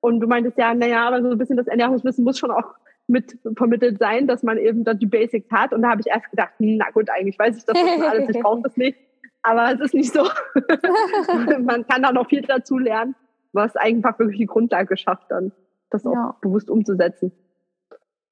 S3: Und du meintest ja, naja, aber so ein bisschen das Ernährungswissen muss schon auch mit vermittelt sein, dass man eben dort die Basics hat. Und da habe ich erst gedacht, na gut, eigentlich weiß ich das alles, ich brauche das nicht. Aber es ist nicht so. man kann da noch viel dazu lernen, was einfach wirklich die Grundlage schafft, dann das auch ja. bewusst umzusetzen.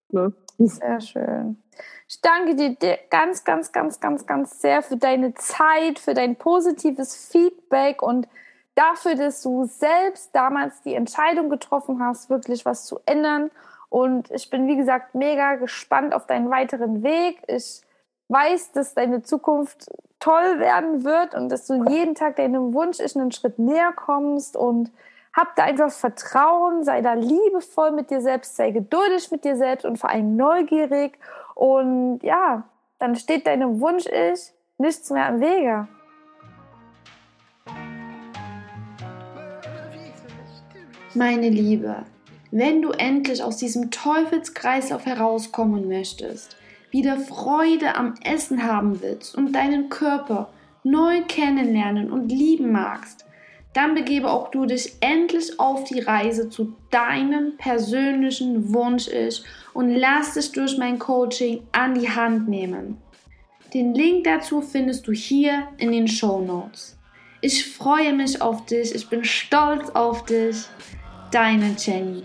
S1: Ne? Sehr schön. Ich danke dir ganz, ganz, ganz, ganz, ganz sehr für deine Zeit, für dein positives Feedback und dafür, dass du selbst damals die Entscheidung getroffen hast, wirklich was zu ändern. Und ich bin, wie gesagt, mega gespannt auf deinen weiteren Weg. Ich weiß, dass deine Zukunft toll werden wird und dass du jeden Tag deinem Wunsch einen Schritt näher kommst und hab da einfach Vertrauen, sei da liebevoll mit dir selbst, sei geduldig mit dir selbst und vor allem neugierig. Und ja, dann steht deinem Wunsch-Ich nichts mehr im Wege.
S2: Meine Liebe, wenn du endlich aus diesem Teufelskreislauf herauskommen möchtest, wieder Freude am Essen haben willst und deinen Körper neu kennenlernen und lieben magst, dann begebe auch du dich endlich auf die Reise zu deinem persönlichen Wunsch-Ich und lass dich durch mein Coaching an die Hand nehmen. Den Link dazu findest du hier in den Show Notes. Ich freue mich auf dich, ich bin stolz auf dich. Deine Jenny.